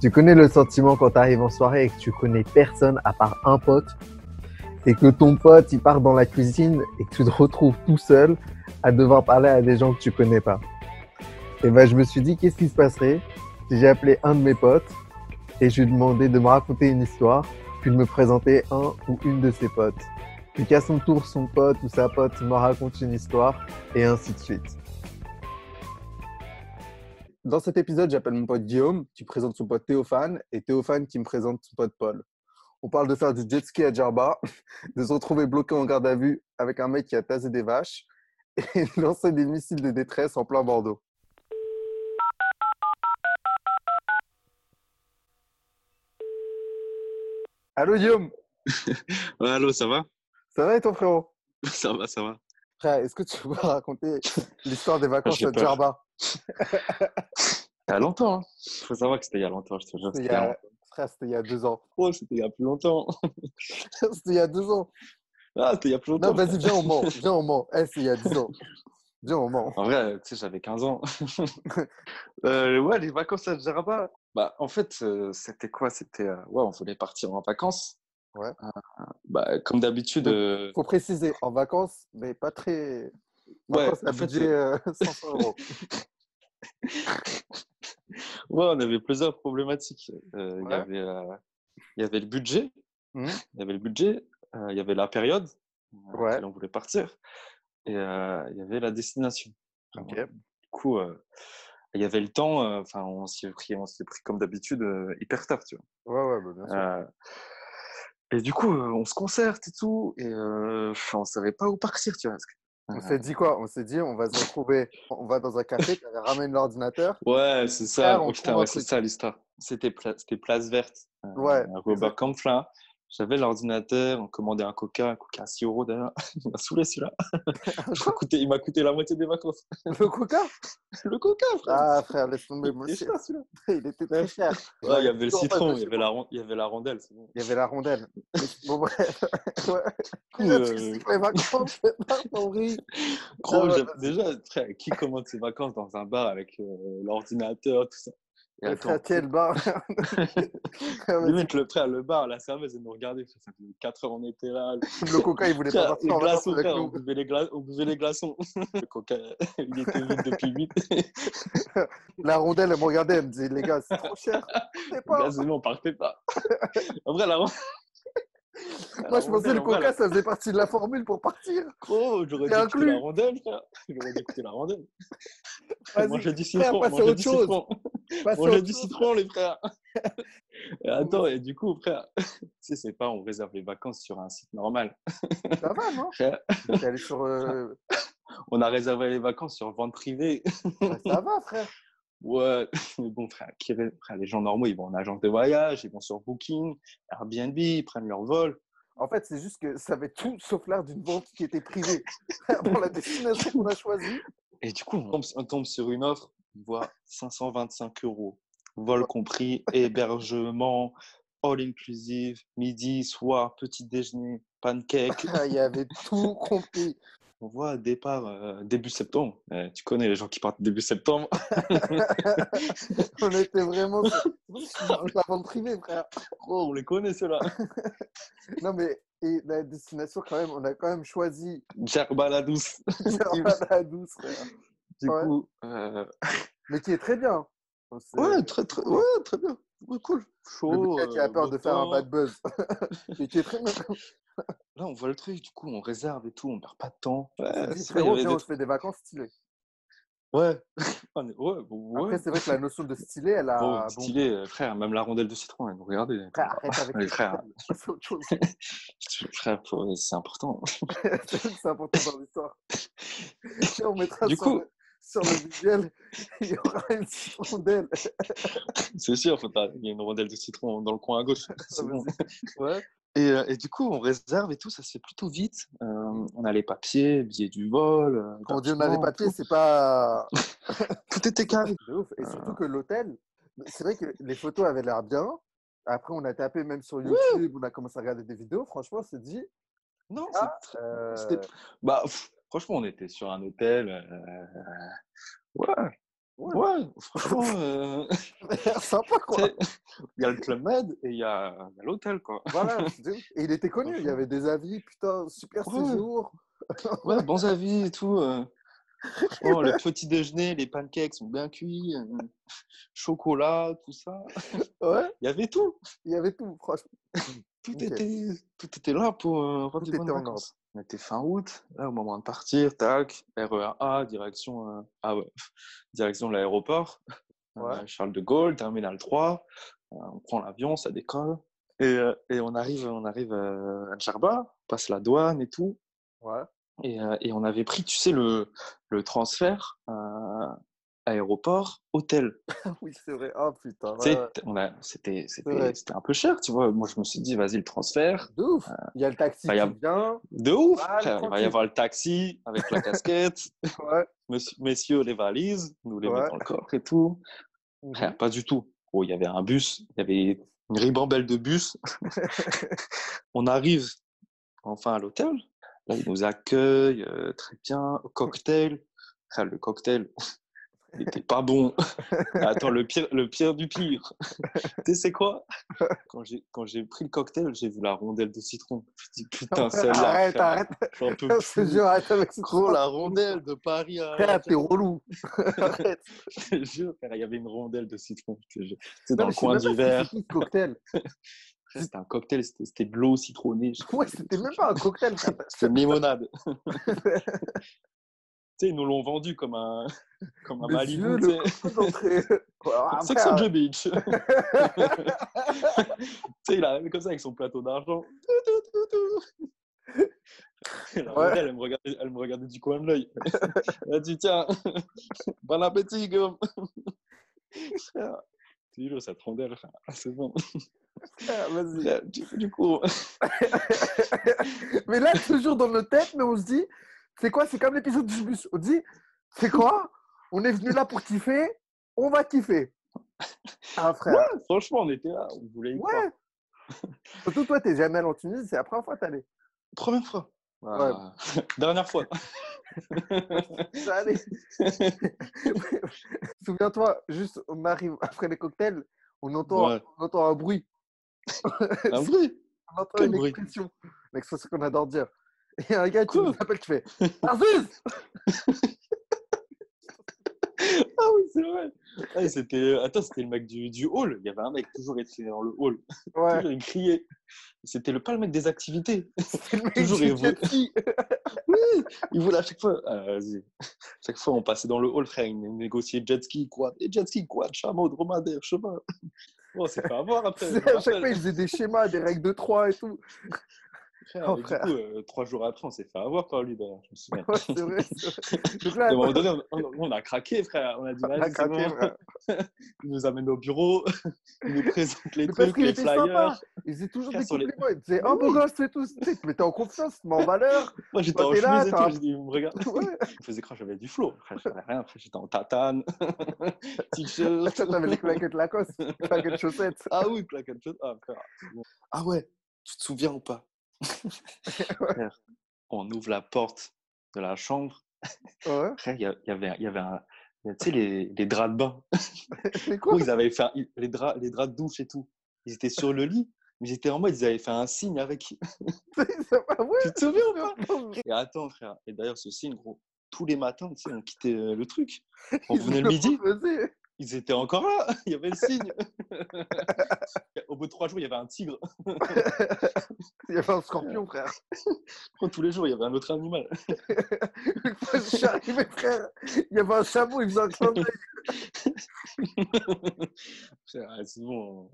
Tu connais le sentiment quand tu arrives en soirée et que tu connais personne à part un pote et que ton pote il part dans la cuisine et que tu te retrouves tout seul à devoir parler à des gens que tu connais pas. Et ben je me suis dit qu'est-ce qui se passerait si j'ai appelé un de mes potes et je lui ai demandé de me raconter une histoire puis de me présenter un ou une de ses potes. Puis qu'à son tour son pote ou sa pote me raconte une histoire et ainsi de suite. Dans cet épisode, j'appelle mon pote Guillaume qui présente son pote Théophane et Théophane qui me présente son pote Paul. On parle de faire du jet ski à Djerba, de se retrouver bloqué en garde à vue avec un mec qui a tasé des vaches et de lancer des missiles de détresse en plein Bordeaux. Allô Guillaume? Ouais, allô, ça va? Ça va et ton frérot? Ça va, ça va. Frère, est-ce que tu peux raconter l'histoire des vacances peur. Djerba? Il y a longtemps. Hein. Faut savoir que c'était il y a longtemps, je te jure. C'était il y il a. Frère, c'était il y a deux ans. longtemps. C'était il y a plus longtemps. c'était il y a deux ans. Ah, c'était il y a plus longtemps. Non, vas-y, viens, on ment. Viens, on ment. Eh, c'est il y a dix ans. Viens, on ment. En vrai, tu sais, j'avais 15 ans. Euh, ouais, les vacances à Djerba. Bah, en fait, euh, c'était quoi? C'était. euh, ouais, on voulait partir en vacances. Ouais. Euh, bah, comme d'habitude. Donc, euh, faut préciser, en vacances, mais pas très. Ouais, Vacances à en fait, budget euh, 500 euros. Ouais, on avait plusieurs problématiques. Euh, Il y avait, euh, il y avait le budget. Mhm. Il y avait le budget. euh, il y avait la période à Ouais. on voulait partir. Et euh, il y avait la destination. Ok. Du coup, euh, il y avait le temps. euh, Enfin, on s'y est pris, on pris comme d'habitude euh, hyper tard, tu vois. Ouais, ouais, bah, bien sûr. Et du coup, euh, on se concerte et tout. Et euh, on savait pas où partir, tu vois. On s'est dit quoi? On s'est dit, on va se retrouver, on va dans un café, tu ramène l'ordinateur. Ouais, c'est ça. Oh, ouais, c'est ça l'histoire. C'était pla- c'était place verte. euh, Ouais, Robert Kampflin. J'avais l'ordinateur, on commandait un coca, un coca à 6 euros d'ailleurs. Il m'a saoulé celui-là. Il m'a coûté, il m'a coûté la moitié des vacances. Le coca? Le coca, frère. Ah, frère, laisse tomber. Il Moi, était cher, celui-là. Il était très cher. Ouais, il y avait le citron, il y avait, la, il y avait la rondelle. c'est bon. Il y avait la rondelle. Bon, bref. Ouais. euh, les vacances, c'est pas. Gros, ouais, déjà, frère, qui commande ses vacances dans un bar avec euh, l'ordinateur, tout ça Et attends, frère, quel bar Le limite, le frère, le bar, la serveuse, elle nous regardait. Ça faisait 4 heures, on était là. coca, il voulait pas partir en glaçons, avec on buvait les, gla- on buvait les glaçons. Le coca, il était vide depuis 8. La rondelle, elle me regardait, elle me disait, les gars, c'est trop cher. Pas. Gazément, on partait pas. En vrai, la, ron- Moi, je pensais le en vrai, coca, ça faisait partie de la formule pour partir. Gros, j'aurais dû inclus. la rondelle, frère. J'aurais dû écouter la rondelle. Manger du frère, citron, à manger autre du chose. citron. Manger du chose. citron, les frères. Et attends, et du coup, frère, tu sais, c'est pas on réserve les vacances sur un site normal. Ça va, non Frère, allé sur. euh, on a réservé les vacances sur vente privée. Ça va, frère. Ouais, mais bon, frère, qui ré- frère, les gens normaux, ils vont en agence de voyage, ils vont sur Booking, Airbnb, ils prennent leur vol. En fait, c'est juste que ça avait tout sauf l'air d'une vente qui était privée. Pour la destination qu'on a choisie. Et du coup, on tombe, on tombe sur une offre, on voit 525 euros, vol compris, hébergement, all inclusive, midi, soir, petit déjeuner, pancake. Il y avait tout compris. On voit départ euh, début septembre. Eh, tu connais les gens qui partent début septembre. On était vraiment sur la vente privée, frère. Oh, on les connaît ceux-là. Non, mais et la destination, quand même, on a quand même choisi Djerba la douce. la douce, frère. Du Ouais. coup, euh, Mais qui est très bien. C'est- ouais, très, très, ouais, très bien. Ouais, cool. Chaud. Le qui a euh, peur de faire un bad buzz. Et qui est très. Là, on voit le truc, du coup, on réserve et tout, on perd pas de temps. Ouais, dit, vrai, frérot, viens, des on se fait des vacances stylées. Ouais. Est- ouais, ouais. Après, c'est vrai que la notion de stylé, elle a. Bon, stylé, euh, frère, même la rondelle de citron, elle nous regardait. Frère, arrête avec Les frères. C'est autre chose. Frère, faut- c'est important. C'est important dans l'histoire. On mettra Du coup- sur le visuel, il y aura une rondelle. C'est sûr, faut pas- il y a une rondelle de citron dans le coin à gauche. Bon. Ouais. Et, euh, et du coup, on réserve et tout, ça se fait plutôt vite. Euh, on a les papiers, billets du vol. euh, Quand dit on a les papiers, c'est pas. Tout était carré. Ouf. Et surtout que l'hôtel, c'est vrai que les photos avaient l'air bien. Après, on a tapé même sur YouTube, on a commencé à regarder des vidéos. Franchement, on s'est dit. Non, Ah, euh, c'était- Bah, pff, franchement, on était sur un hôtel. euh, Ouais, ouais, franchement, euh, Sympa, quoi. il y a le Club Med et il y a, l'hôtel, quoi. Voilà, et il était connu, il y avait des avis, putain, super Ouais. séjour. Ouais, bons avis et tout. euh. Franchement, le petit déjeuner, les pancakes sont bien cuits, euh, chocolat, tout ça. Ouais, Il y avait tout. il y avait tout, franchement. Tout, était, tout était là pour euh, rendre Tout des bonnes était en vacances. On était fin août, là, au moment de partir, tac, RER A, direction, euh, ah ouais, direction de l'aéroport, euh. Charles de Gaulle, terminal 3. euh, on prend l'avion, ça décolle. Et, et on arrive, on arrive à Djerba, on passe la douane et tout. Ouais. Et, et on avait pris, tu sais, le, le transfert aéroport, hôtel. Oui, c'est vrai. Ah, putain. Ouais, ouais. on a- C'était un peu cher, tu vois. Moi, je me suis dit, vas-y, le transfert. De ouf. Il y a le taxi bah, a- vient. De ouf, Ah, frère. Il va y avoir le taxi avec la casquette. Ouais. Monsieur- messieurs, les valises, nous les mettons dans le coffre et tout. Mhm. Frère, pas du tout. Oh, il y avait un bus, il y avait une ribambelle de bus. on arrive enfin à l'hôtel. Là, ils nous accueillent euh, très bien. Cocktail. Frère, le cocktail, il était pas bon. Attends, le pire, le pire du pire. tu sais, c'est quoi? Quand j'ai quand j'ai pris le cocktail, j'ai vu la rondelle de citron. Je me dis, putain, celle-là. Arrête, arrête. j'en peux Je te plus. jure, arrête avec ce Gros, la rondelle de Paris. Frère, t'es relou. Arrête. Je te jure, il y avait une rondelle de citron. C'est dans le coin du verre. cocktail. C'était un cocktail, c'était de l'eau citronnée. Ouais, c'était même pas un cocktail. C'était une limonade. Tu sais, ils nous l'ont vendu comme un, comme un Malibu. le tu sais. coup d'entrée. Ah, Sex frère. on the beach. tu sais, il arrive comme ça avec son plateau d'argent. Ouais. elle me, regardait, elle me regardait du coin de l'œil. Elle a dit Tiens, bon appétit, Guillaume. Frère, Je te jure, cette rondelle, frère, c'est bon. Ah, Vas-y. Du coup, Mais là, toujours dans nos têtes, mais on se dit, c'est quoi? C'est comme l'épisode du bus. On dit, c'est quoi? On est venu là pour kiffer, on va kiffer. Ah frère. ouais, franchement, on était là, on voulait y croire. Ouais. Surtout toi, t'es jamais allé en Tunisie, c'est la première fois que t'es allé. Première fois. Ah, Dernière fois. Souviens-toi, juste, on arrive après les cocktails, on entend, Ouais. on entend un bruit, Un bruit? on entend Quel une bruit? expression, l'expression qu'on adore dire. Et un gars qui nous appelle, qui fait Aziz Ah oui, c'est vrai. Ah, c'était... Attends, c'était le mec du, du hall. Il y avait un mec toujours été dans le hall. Ouais, Toujours, il criait. C'était le, pas le mec des activités. c'est le mec Toujours, du il jet ski. Il voulait à chaque fois. Ah, vas-y. Chaque fois, on passait dans le hall, frère. Il négociait jet ski, quad. Et jet ski, quad, chameau, dromadaire, cheval. Bon, on s'est fait avoir après. à chaque fois, il faisait des schémas, des règles de 3 et tout. Frère, Oh, et frère. Du coup, euh, trois jours après, on s'est fait avoir par lui, d'ailleurs. Je me souviens. Ouais, c'est vrai, c'est vrai. Donc là, À un moment donné, on, on- on a craqué, frère. On a dit, on a c'est craqué, bon. frère. Il nous amène au bureau. Il nous présente les Mais trucs, les flyers. sympa. Il faisait toujours Frère, des sur les- compliments. Il disait, oh, beau gosse, et tout. Tu te mettait en confiance, il te met en valeur. Moi, j'étais en t'es là, chemise et tout. J'ai dit, regarde. Ouais. Il faisait croire que j'avais du flow. Frère, j'avais rien. Frère, j'étais en tatane, t-shirt. t'avais les claquettes Lacoste, claquettes chaussettes. Ah oui, claquette chose. Ah, frère. Ah ouais, tu te souviens ou pas? On ouvre la porte de la chambre. Ouais. Il y, avait, il y avait un. Tu sais, les, les draps de bain. C'est quoi? Gros, ils avaient fait les, draps, les draps de douche et tout. Ils étaient sur le lit, mais ils étaient en mode, ils avaient fait un signe avec. Pas vrai. Tu te souviens ou pas? Et attends, frère. Et d'ailleurs, ce signe, gros, tous les matins, tu sais, on quittait le truc. On Ils venait le midi. Ils étaient encore là. Il y avait le signe. Au bout de trois jours, il y avait un tigre. Il y avait un scorpion, frère. Tous les jours, il y avait un autre animal. Une fois, je suis arrivé, frère. Il y avait un chameau, il faisait un clin d'œil. C'est bon.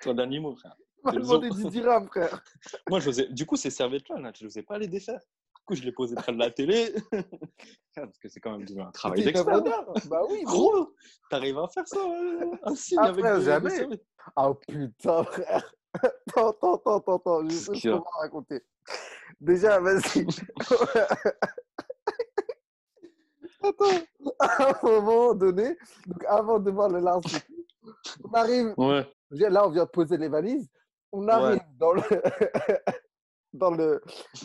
Toi d'animaux, frère. M'a demandé zoo. 10 dirhams, frère. Moi, je faisais... du coup, ces serviettes-là, là, je n'osais pas les défaire. Du coup, je les posais près de la télé. Parce que c'est quand même un travail d'expert. Bah oui, gros. T'arrives à faire ça, euh, un signe Ah, avec jamais. Oh putain, frère. Attends, attends, attends, attends. Je sais ce qu'on va raconter. Déjà, vas-y. attends. À un moment donné, donc avant de voir le large, on arrive. Ouais. Là, on vient de poser les valises. On arrive dans le. Dans le.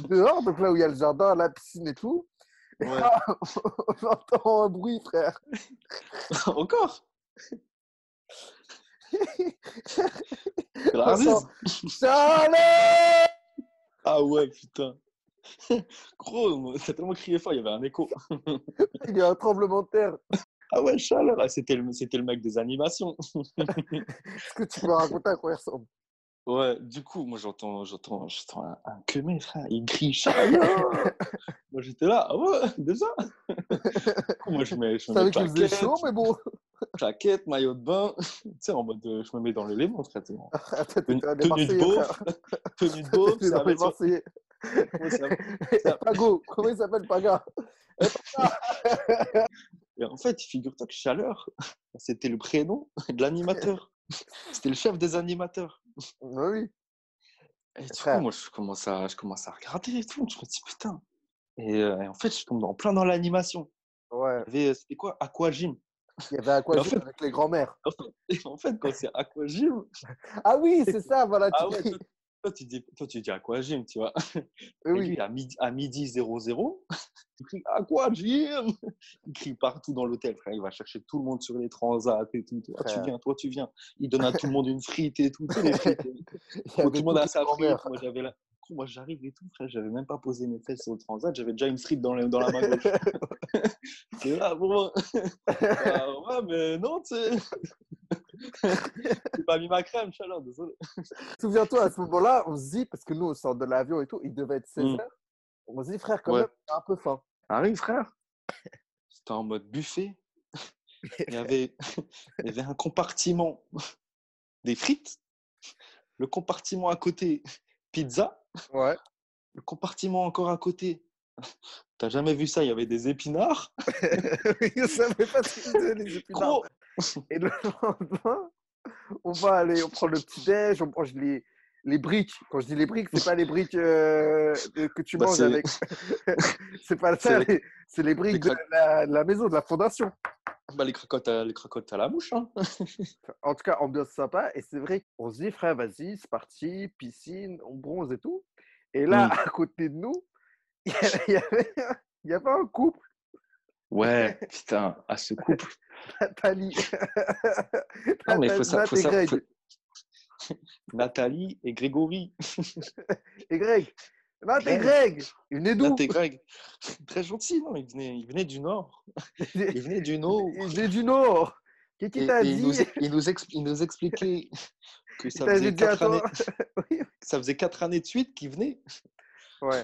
dehors, donc là où il y a le jardin, la piscine et tout. Et Ouais. là, on entend un bruit, frère. Encore? Chaleur Ah ouais, putain. Gros, t'as tellement crié fort, il y avait un écho. Il y a un tremblement de terre. Ah ouais, chaleur. Ah, c'était le, c'était le mec des animations. Est-ce que tu peux raconter à quoi il ressemble? Ouais, du coup, moi j'entends, j'entends, j'entends un, un queumé, frère. Il crie chaleur. moi j'étais là, ah ouais, déjà. Moi je mets, je mets qu'il faisait claquette, chaud, mais bon. claquette, maillot de bain. tu sais, en mode, je me mets dans l'élément, frère. Attends, Tenue, de beauf, tenue de beauf, son- Marseillais. Pago, comment il s'appelle Paga Et en fait, figure-toi que Chaleur, c'était le prénom de l'animateur. C'était le chef des animateurs. Bah oui. Et du coup, moi, je commence, à, je commence à regarder et tout. Je me dis, putain. Et, euh, et en fait, je tombe en plein dans l'animation. Ouais. Euh, C'était quoi? Aquagym. Il y avait en fait- avec les grands-mères. En fait, quand c'est Aquagym, Ah oui, c'est ça, voilà. ah tu ouais, dis- toi, tu dis, toi, tu dis Aquagym, tu vois? Oui, Et oui. lui, à midi, à midi 00, il crie Aquagym Il crie partout dans l'hôtel, frère. Il va chercher tout le monde sur les transats et tout. Toi, tu Frère. viens, toi, tu viens. Il donne à tout le monde une frite et tout. Tout le monde a sa frite. Moi, j'avais la... Moi, j'arrive et tout, frère. J'avais même pas posé mes fesses sur le transat. J'avais déjà une frite dans, le- dans la main gauche. C'est là, bon. Bah, ouais, mais non, tu sais. J'ai pas mis ma crème, chaleur, désolé. Souviens-toi, à ce moment-là, on se dit, parce que nous, on sort de l'avion et tout, il devait être 16 Mm. heures. On se dit, frère, quand Ouais. même, j'ai un peu faim. Arrive, frère. C'était en mode buffet. Il y avait, il y avait un compartiment des frites, le compartiment à côté pizza, Ouais. le compartiment encore à côté. T'as jamais vu ça Il y avait des épinards? je savais pas ce que c'était, les épinards. Gros, Et le lendemain, on va aller, on prend le petit-déj, on mange les, les briques. Quand je dis les briques, c'est pas les briques euh, de- que tu Bah, manges avec. c'est pas ça, C'est les- les- c'est les briques les de la, de la maison, de la fondation. bah, les crocottes, à, les crocottes à la mouche. Hein. En tout cas, ambiance sympa. Et c'est vrai qu'on se dit, frère, vas-y, c'est parti, piscine, on bronze et tout. Et là, Mm. à côté de nous, il y avait, il y avait, il y avait un couple, Ouais, putain, à ce couple. Nathalie. Non, mais il faut ça- faut ça- faut- Nathalie et Grégory. Et Greg. Nat et Greg. Ils venaient d'où? Nat et Greg. Très gentil, non il venait, il venait du Nord. Il venait du Nord. Ils venaient du Nord. Qu'est-ce qu'il t'a il, dit? nous, il, nous expli- il nous expliquait que ça faisait, quatre années, Oui. ça faisait quatre années de suite qu'il venait. Ouais.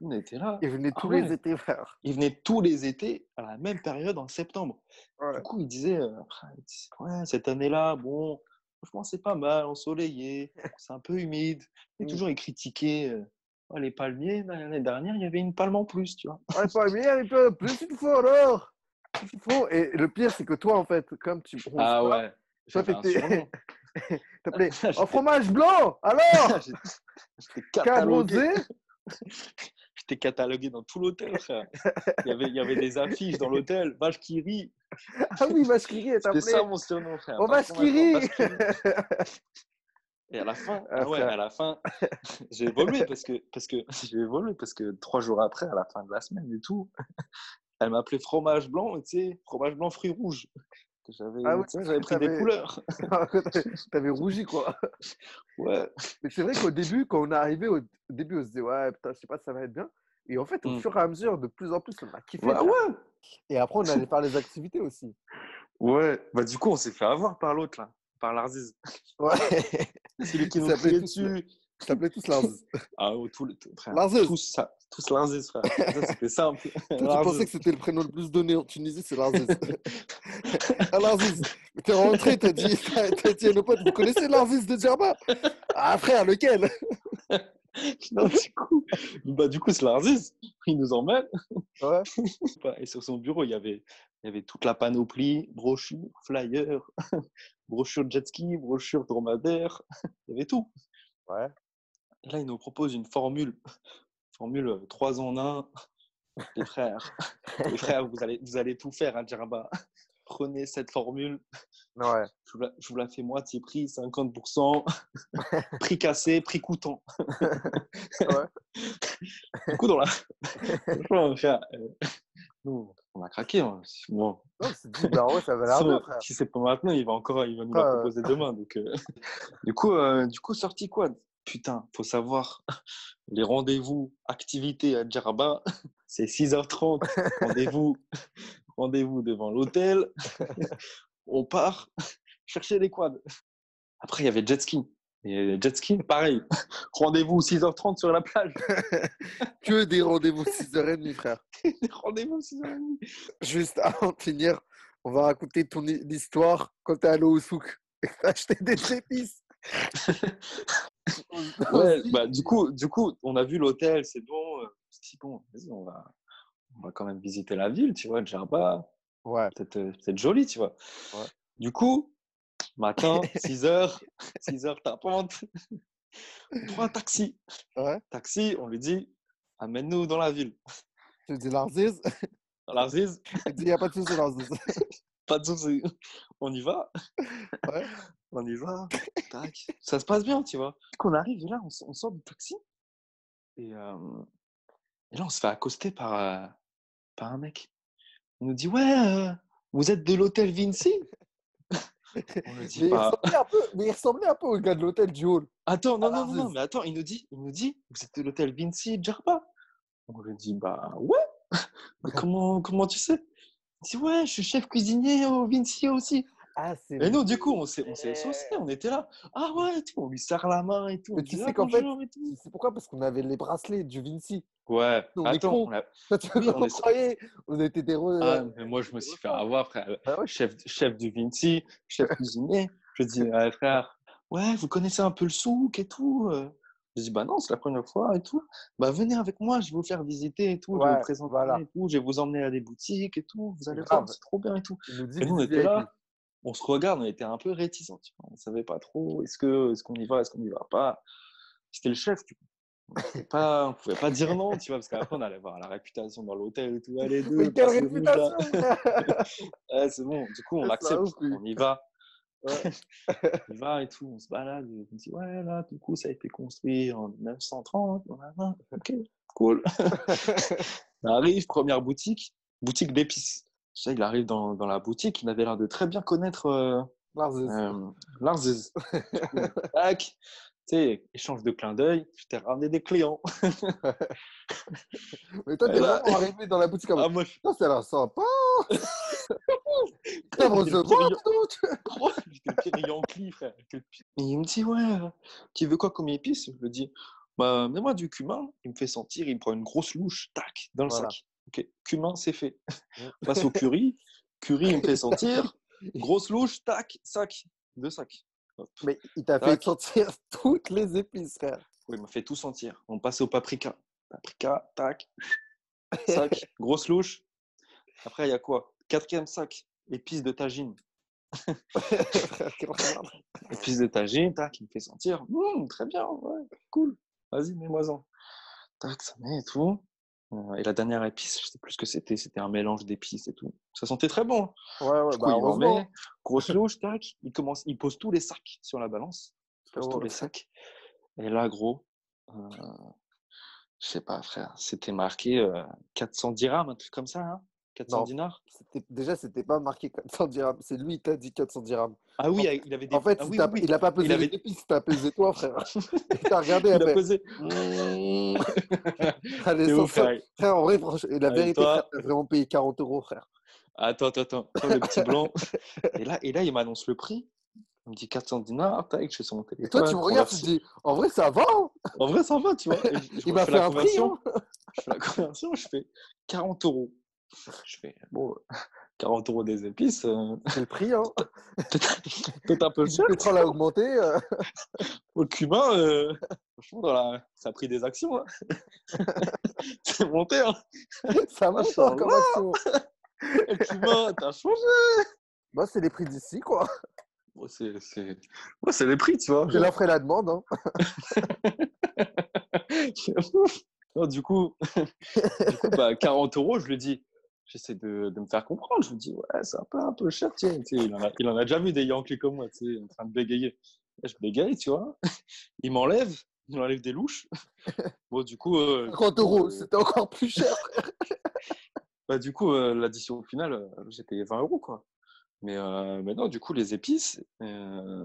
On était là. Ils venaient Ah tous ouais. les étés, frère. Il venait tous les étés à la même période en septembre. Ouais. Du coup, il disait euh, ouais, cette année-là, bon, franchement, c'est pas mal, ensoleillé, c'est un peu humide. Et Mm. toujours, il critiquait euh, Oh, les palmiers. L'année dernière, il y avait une palme en plus, tu vois. Ouais, pas bien, il peut plus il faut alors. Et le pire, c'est que toi, en fait, comme tu Ah ouais. toi, t'étais- t'appelais en fromage blanc. Alors, J'étais j'étais catalogué. J'étais catalogué dans tout l'hôtel, frère. Il y, avait, il y avait des affiches dans l'hôtel. Rit. Ah oui, vache qui rit, C'était ça mon surnom, frère. Oh, rit. Et à la fin, Ah, ouais, à la fin, j'ai évolué parce que, parce que j'ai évolué parce que trois jours après, à la fin de la semaine et tout, elle m'appelait fromage blanc, tu sais, fromage blanc fruits rouges. J'avais, Ah oui, pris des couleurs. T'avais rougi, quoi. Ouais. Mais c'est vrai qu'au début, quand on est arrivé, au début, on se disait, ouais, putain, je sais pas si ça va être bien. Et en fait, au Mm. fur et à mesure, de plus en plus, on a kiffé. Ouais, ouais. Et après, on allait faire les activités aussi. Ouais. Bah, du coup, on s'est fait avoir par l'autre, là, par l'Arziz. Ouais. Celui qui nous criait dessus. Je t'appelais tous Lars. Ah, tous les tout- frère. Tous, ça, tous frère. Ça, C'était simple. Toi, tu pensais que c'était le prénom le plus donné en Tunisie, c'est Larziz. ah, Larziz. T'es rentré, t'as dit, t'as dit à nos potes, vous connaissez Larziz de Djerba? Ah, frère, lequel? Non, du coup, bah, du coup c'est l'Arziz. Il nous emmène. Ouais. Et sur son bureau, il y avait, il y avait toute la panoplie, brochures, flyers, brochures jet ski, brochures dromadaire. Il y avait tout. Ouais. Là, il nous propose une formule. Formule euh, 3 en 1. Les frères, les frères vous, allez, vous allez tout faire à Djerba. Prenez cette formule. Ouais. Je vous, la, je vous la fais moitié prix, 50%. prix cassé, prix coûtant. Du coup, dans la. Euh, nous, on a craqué. hein. Bon, Non, on s'est dit, bah ouais, ça va frère. Si c'est pas maintenant, il va encore, il va nous Ah, la ouais. proposer demain. Donc, euh, du coup, euh, du coup, sorti quoi Putain, faut savoir les rendez-vous, activités à Djerba, c'est 6h30. Rendez-vous, rendez-vous devant l'hôtel. On part chercher les quads. Après, il y avait jet ski. Et jet ski, pareil. Rendez-vous 6h30 sur la plage. Que des rendez-vous 6h30, frère. Rendez-vous 6h30. Juste avant de finir, on va raconter ton hi- l'histoire quand t'es allé au souk et que t'as acheté des épices. Ouais, bah, du coup, du coup, on a vu l'hôtel, c'est bon. euh, bon, vas-y, on va, on va quand même visiter la ville, tu vois, Djerba. Ouais. Peut-être euh, peut-être joli, tu vois. Ouais. Du coup, matin, 6h, 6h tapante, on prend un taxi. Ouais. Taxi, on lui dit, amène-nous dans la ville. Tu dis Larziz Dans la Ziz, Il dit, il n'y a pas de souci, Larziz. pas de souci. On y va. Ouais. On y va. Tac. Ça se passe bien, tu vois. Qu'on arrive, et là, on, sort du taxi. Et, euh, et là, on se fait accoster par, euh, par un mec. Il nous dit Ouais, euh, vous êtes de l'hôtel Vinci? On le dit Mais il, pas. ressemblait un peu, mais il ressemblait un peu au gars de l'hôtel du hall. Attends, non, Ah, non, non, non, mais attends, il nous dit, il nous dit, vous êtes de l'hôtel Vinci Djerba On lui dit, bah ouais. Mais comment, comment tu sais? Il dit, ouais, je suis chef cuisinier au Vinci aussi. Ah. Et nous, du coup, on s'est, associés, on était là. Ah ouais, et tout, on lui serre la main et tout. Mais tu dit, sais ah, qu'en fait. C'est pourquoi? Parce qu'on avait les bracelets du Vinci. Ouais, on attends, on a- Toi, tu Oui, on on est- croyait, on était des. ah, mais moi, je me suis fait avoir, frère. Ah ouais? Chef, chef du Vinci, chef cuisinier. Je dis, ouais, frère, ouais, vous connaissez un peu le souk et tout. Je dis, bah non, c'est la première fois et tout. Bah venez avec moi, je vais vous faire visiter et tout. je vais vous présenter voilà. et tout. Je vais vous emmener à des boutiques et tout. Vous allez voir, c'est trop bien et tout. Et nous, on était là, on se regarde, on était un peu réticents. tu vois. On savait pas trop, est-ce qu'on y va, est-ce qu'on y va pas. C'était le chef, du coup. On pas, on pouvait pas dire non, tu vois, parce qu'après on allait voir la réputation dans l'hôtel et tout. Allez, deux, Mais quelle passez-vous, là. réputation frère Ouais, c'est bon, du coup on Ça accepte, ouf, lui. on y va. Ouais. y va et tout, on se balade. et On dit, ouais, là, du coup, ça a été construit en 1930. blablabla. Ok, cool. on arrive, première boutique, boutique d'épices. Sais, il arrive dans, dans la boutique, il avait l'air de très bien connaître euh, Larziz. euh, Tac, sais, échange de clin d'œil, je t'ai ramené des clients. Mais toi, t'es là- vraiment arrivé dans la boutique Ah, moi, je ça a l'air sympa. Recevoir. Oh, J'étais frère. Et il me dit, ouais, tu veux quoi comme épice? Je lui dis, bah, mets-moi du cumin. Il me fait sentir, il me prend une grosse louche, tac, dans le Voilà. sac. Ok, cumin, c'est fait. Passe au curry. Curry, il me fait sentir, grosse louche, tac, sac, deux sacs. Mais il t'a fait sentir toutes les épices, frère. Oui, il m'a fait tout sentir. On passe au paprika. Paprika, tac, sac, grosse louche. Après, il y a quoi? Quatrième sac, épices de tagine. Épices de tagine, tac, il me fait sentir. Hum, très bien, ouais, cool. Vas-y, mets-moi-en. Tac, ça met et tout. Euh, Et la dernière épice, je sais plus ce que c'était, c'était un mélange d'épices et tout. Ça sentait très bon. Ouais, ouais, coup, bah, il en heureusement. met, grosse louche, tac, il commence, il pose tous les sacs sur la balance. Il pose tous Frérot. les sacs. Et là, gros, euh, je sais pas, frère, c'était marqué euh, 400 dirhams, un truc comme ça, hein 400 Non. dinars? Déjà, c'était pas marqué 400 dirhams. C'est lui qui t'a dit 400 dirhams. Ah oui, il avait des. En fait, ah il oui, oui. il a pas pesé Il avait- les épices, t'as pesé toi, frère. Il t'a regardé, Il elle a pesé. Allez, ouf, frère. Frère, en vrai, franchement, la Allez, vérité, t'as vraiment payé 40 euros, frère. Attends, attends, attends. Le petit blanc. Et là, et là il m'annonce le prix. Il me dit 400 dinars, tac, je fais sur mon téléphone. Et toi, tu me regardes, tu te dis, en vrai, ça va. hein. En vrai, ça va, tu vois. Et je- je Il m'a fait un prix. hein. Je fais la conversion, je fais 40 euros. Je fais, bon, 40 euros des épices, euh, C'est le prix. Hein. peut-être un peu Le pétrole a augmenté. euh. Au cumin, euh, franchement, dans la... ça a pris des actions. hein. C'est monté. Hein. Ça marche pas comme action. Le cumin, t'as changé. Bah, c'est les prix d'ici, quoi. Bon, c'est c'est- ouais, c'est les prix, tu vois. J'ai l'offre et la demande. Hein. Non, du coup, du coup bah, 40 euros, je lui dis, j'essaie de, de me faire comprendre. Je lui dis, ouais, c'est un peu, un peu cher, tu sais. Tu sais, il, en a, il en a déjà vu des Yankees comme moi, tu sais, en train de bégayer. Je bégaye, tu vois. Il m'enlève, il m'enlève des louches. Bon, du coup. euh, 50 euros, euh, c'était encore plus cher. Bah, du coup, euh, l'addition finale, euh, j'ai payé 20 euros, quoi. Mais, euh, mais non, du coup, les épices, euh,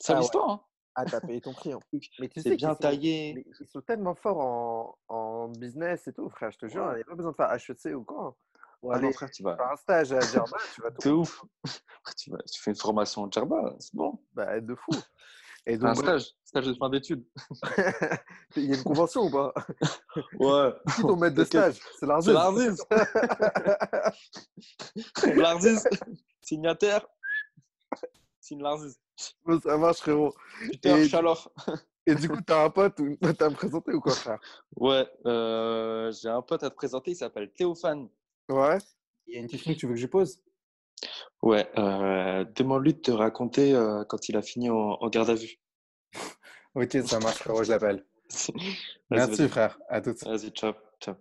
c'est Ah ouais. l'histoire. Hein. Ah, t'as payé ton prix en plus. Mais tu C'est sais bien sont, taillé. mais ils sont tellement forts en, en business et tout, frère. Je te jure, il n'y a pas besoin de faire HEC ou quoi. Bon, Ah non, frère, tu vas. faire un stage à Germain, tu vas tout. ouf. Après, tu, vas, tu fais une formation en Djerba, c'est bon. Bah, de fou. Et Un donc, bref, stage, stage de fin d'études. il y a une convention ou pas? Ouais. Qui ton maître de stage C'est C'est l'argent. l'Arzis. L'Arzis. Signataire. Signe l'Arzis. Bon, ça marche, frérot. Peter Et- Chalor. Et du coup, t'as un pote ou à me présenter ou quoi, frère? Ouais, euh, j'ai un pote à te présenter, il s'appelle Théophane. Ouais. Il y a une question que tu veux que je pose? Ouais, euh, demande-lui de te raconter euh, quand il a fini en, en garde à vue. Ok, ça marche, frérot, je l'appelle. Merci, frère. À toutes. Vas-y, ciao, ciao.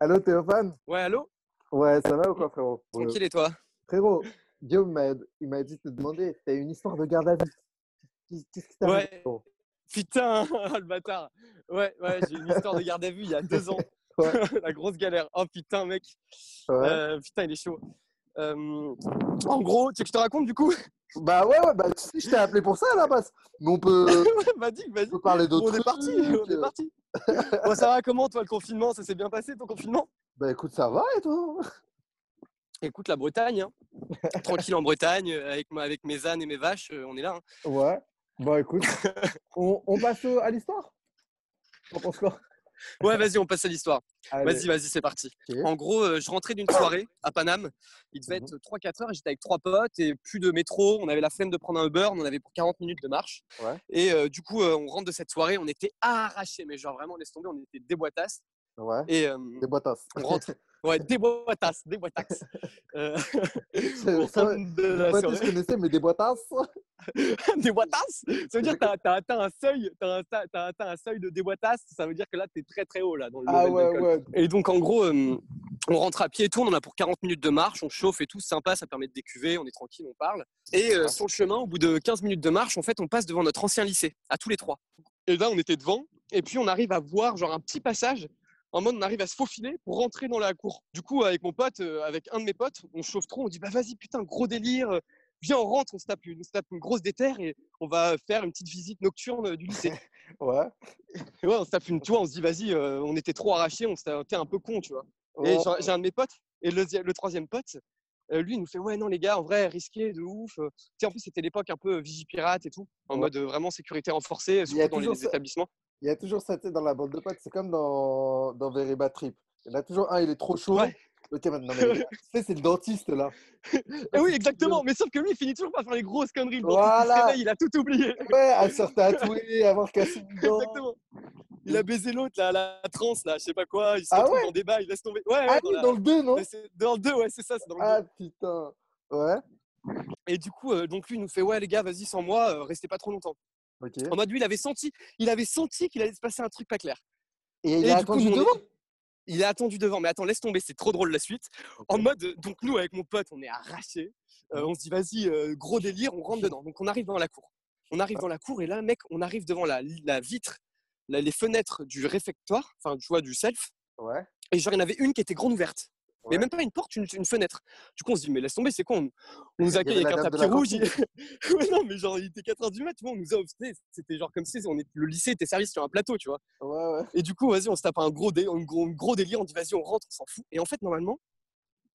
Allô, Théophane? Ouais, allô? Ouais, ça va ou quoi, frérot? Tranquille et toi? Frérot, Guillaume m'a il m'a dit de te demander, t'as une histoire de garde à vue? Qu'est- Qu'est-ce qui t'arrive Ouais. frérot? Putain, le bâtard. Ouais, ouais, j'ai une histoire de garde à vue il y a deux ans. Ouais. La grosse galère. Oh putain, mec. Ouais. Euh, putain, il est chaud. Euh, en gros, tu veux que je te raconte du coup? Bah ouais, ouais, bah sais, je t'ai appelé pour ça à la base. Mais on peut, Vas-y, on vas-y. peut parler d'autres on est parti, on est parti. Bon, ça va comment toi le confinement? Ça s'est bien passé ton confinement? Bah écoute, ça va et toi? Écoute, la Bretagne, hein. tranquille en Bretagne, euh, avec, mes ânes et mes vaches, euh, on est là. hein. Ouais. Bah écoute, on, on passe à l'histoire? On pense quoi? Ouais, vas-y, on passe à l'histoire. Vas-y, vas-y, c'est parti. En gros, euh, je rentrais d'une soirée à Paname. Il devait être 3-4 heures. J'étais avec trois potes et plus de métro. On avait la flemme de prendre un Uber. On avait pour 40 minutes de marche. Ouais. Et euh, du coup, euh, on rentre de cette soirée. On était arrachés. Mais genre vraiment, laisse tomber. On était des boitasses. Ouais. Et euh, Des boitasses. on rentre. Ouais. Des boitasses. Euh, C'est- ça, de Pas je connaissais, mais des boitasses Ça veut dire que tu as, atteint un seuil. Tu as, atteint un seuil de déboitasse. Ça veut dire que là, tu es très très haut là, dans le Ah ouais, ouais. Et donc, en gros, euh, on rentre à pied et tout. On en a pour 40 minutes de marche. On chauffe et tout. C'est sympa. Ça permet de décuver. On est tranquille. On parle. Et euh, sur le chemin, au bout de 15 minutes de marche, en fait, on passe devant notre ancien lycée, à tous les trois. Et là, on était devant. Et puis, on arrive à voir genre un petit passage. En mode, on arrive à se faufiler pour rentrer dans la cour. Du coup, avec mon pote, euh, avec un de mes potes, on chauffe trop. On dit, bah vas-y, putain, gros délire. euh, Viens, on rentre, on se tape une, on se tape une grosse déterre et on va faire une petite visite nocturne euh, du lycée. Ouais. Et ouais, on se tape une, tu vois, on se dit, vas-y, euh, on était trop arrachés, on s'était un peu con, tu vois. Et Ouais. j'ai- j'ai un de mes potes, et le, le troisième pote, euh, lui, il nous fait Ouais, non, les gars, en vrai, risqué de ouf. Tu sais, en plus, c'était l'époque un peu vigipirate et tout, en Ouais. mode euh, vraiment sécurité renforcée, surtout dans les ça. établissements. Il y a toujours ça, tu sais, dans la bande de potes. C'est comme dans, dans Very Bad Trip. Il y en a toujours un, il est trop chaud. Ouais. Ok, maintenant, mais tu sais, c'est le dentiste là. Et oui, exactement, mais sauf que lui, il finit toujours par faire les grosses conneries. Le Voilà. il il a tout oublié. Ouais, à se tatouer, avoir cassé une dent. Exactement. Il a baisé l'autre, là, la transe, là, je sais pas quoi. Il se Ah retrouve ouais? dans des bails, il laisse tomber. Ouais, ouais, Ah dans, oui, la- dans le 2, non? Dans le 2, ouais, c'est ça, c'est dans le 2. Ah putain. Ouais. Et du coup, euh, donc lui, il nous fait Ouais, les gars, vas-y, sans moi, euh, restez pas trop longtemps. En mode, lui, il avait senti, il avait senti qu'il allait se passer un truc pas clair. Et il a coup, attendu devant est- Il a attendu devant, mais attends, laisse tomber, c'est trop drôle la suite. En mode, donc nous, avec mon pote, on est arrachés. Euh, on se dit, vas-y, euh, gros délire, on rentre dedans. Donc on arrive dans la cour. On arrive dans la cour et là, mec, on arrive devant la, la vitre, la- les fenêtres du réfectoire, enfin, tu vois, du self. Ouais. Et genre, il y en avait une qui était grande ouverte. Mais même pas une porte, une, une fenêtre. Du coup, on se dit, mais laisse tomber, c'est quoi on, on nous accueille avec un tapis rouge. il- ouais, non, mais genre, il était 4h du mat, tu vois, on nous a obstinés. C'était genre comme si on était, le lycée était servi sur un plateau, tu vois. Ouais, ouais. Et du coup, vas-y, on se tape un gros, dé- un gros, un gros délire, on dit, vas-y, on rentre, on s'en fout. Et en fait, normalement,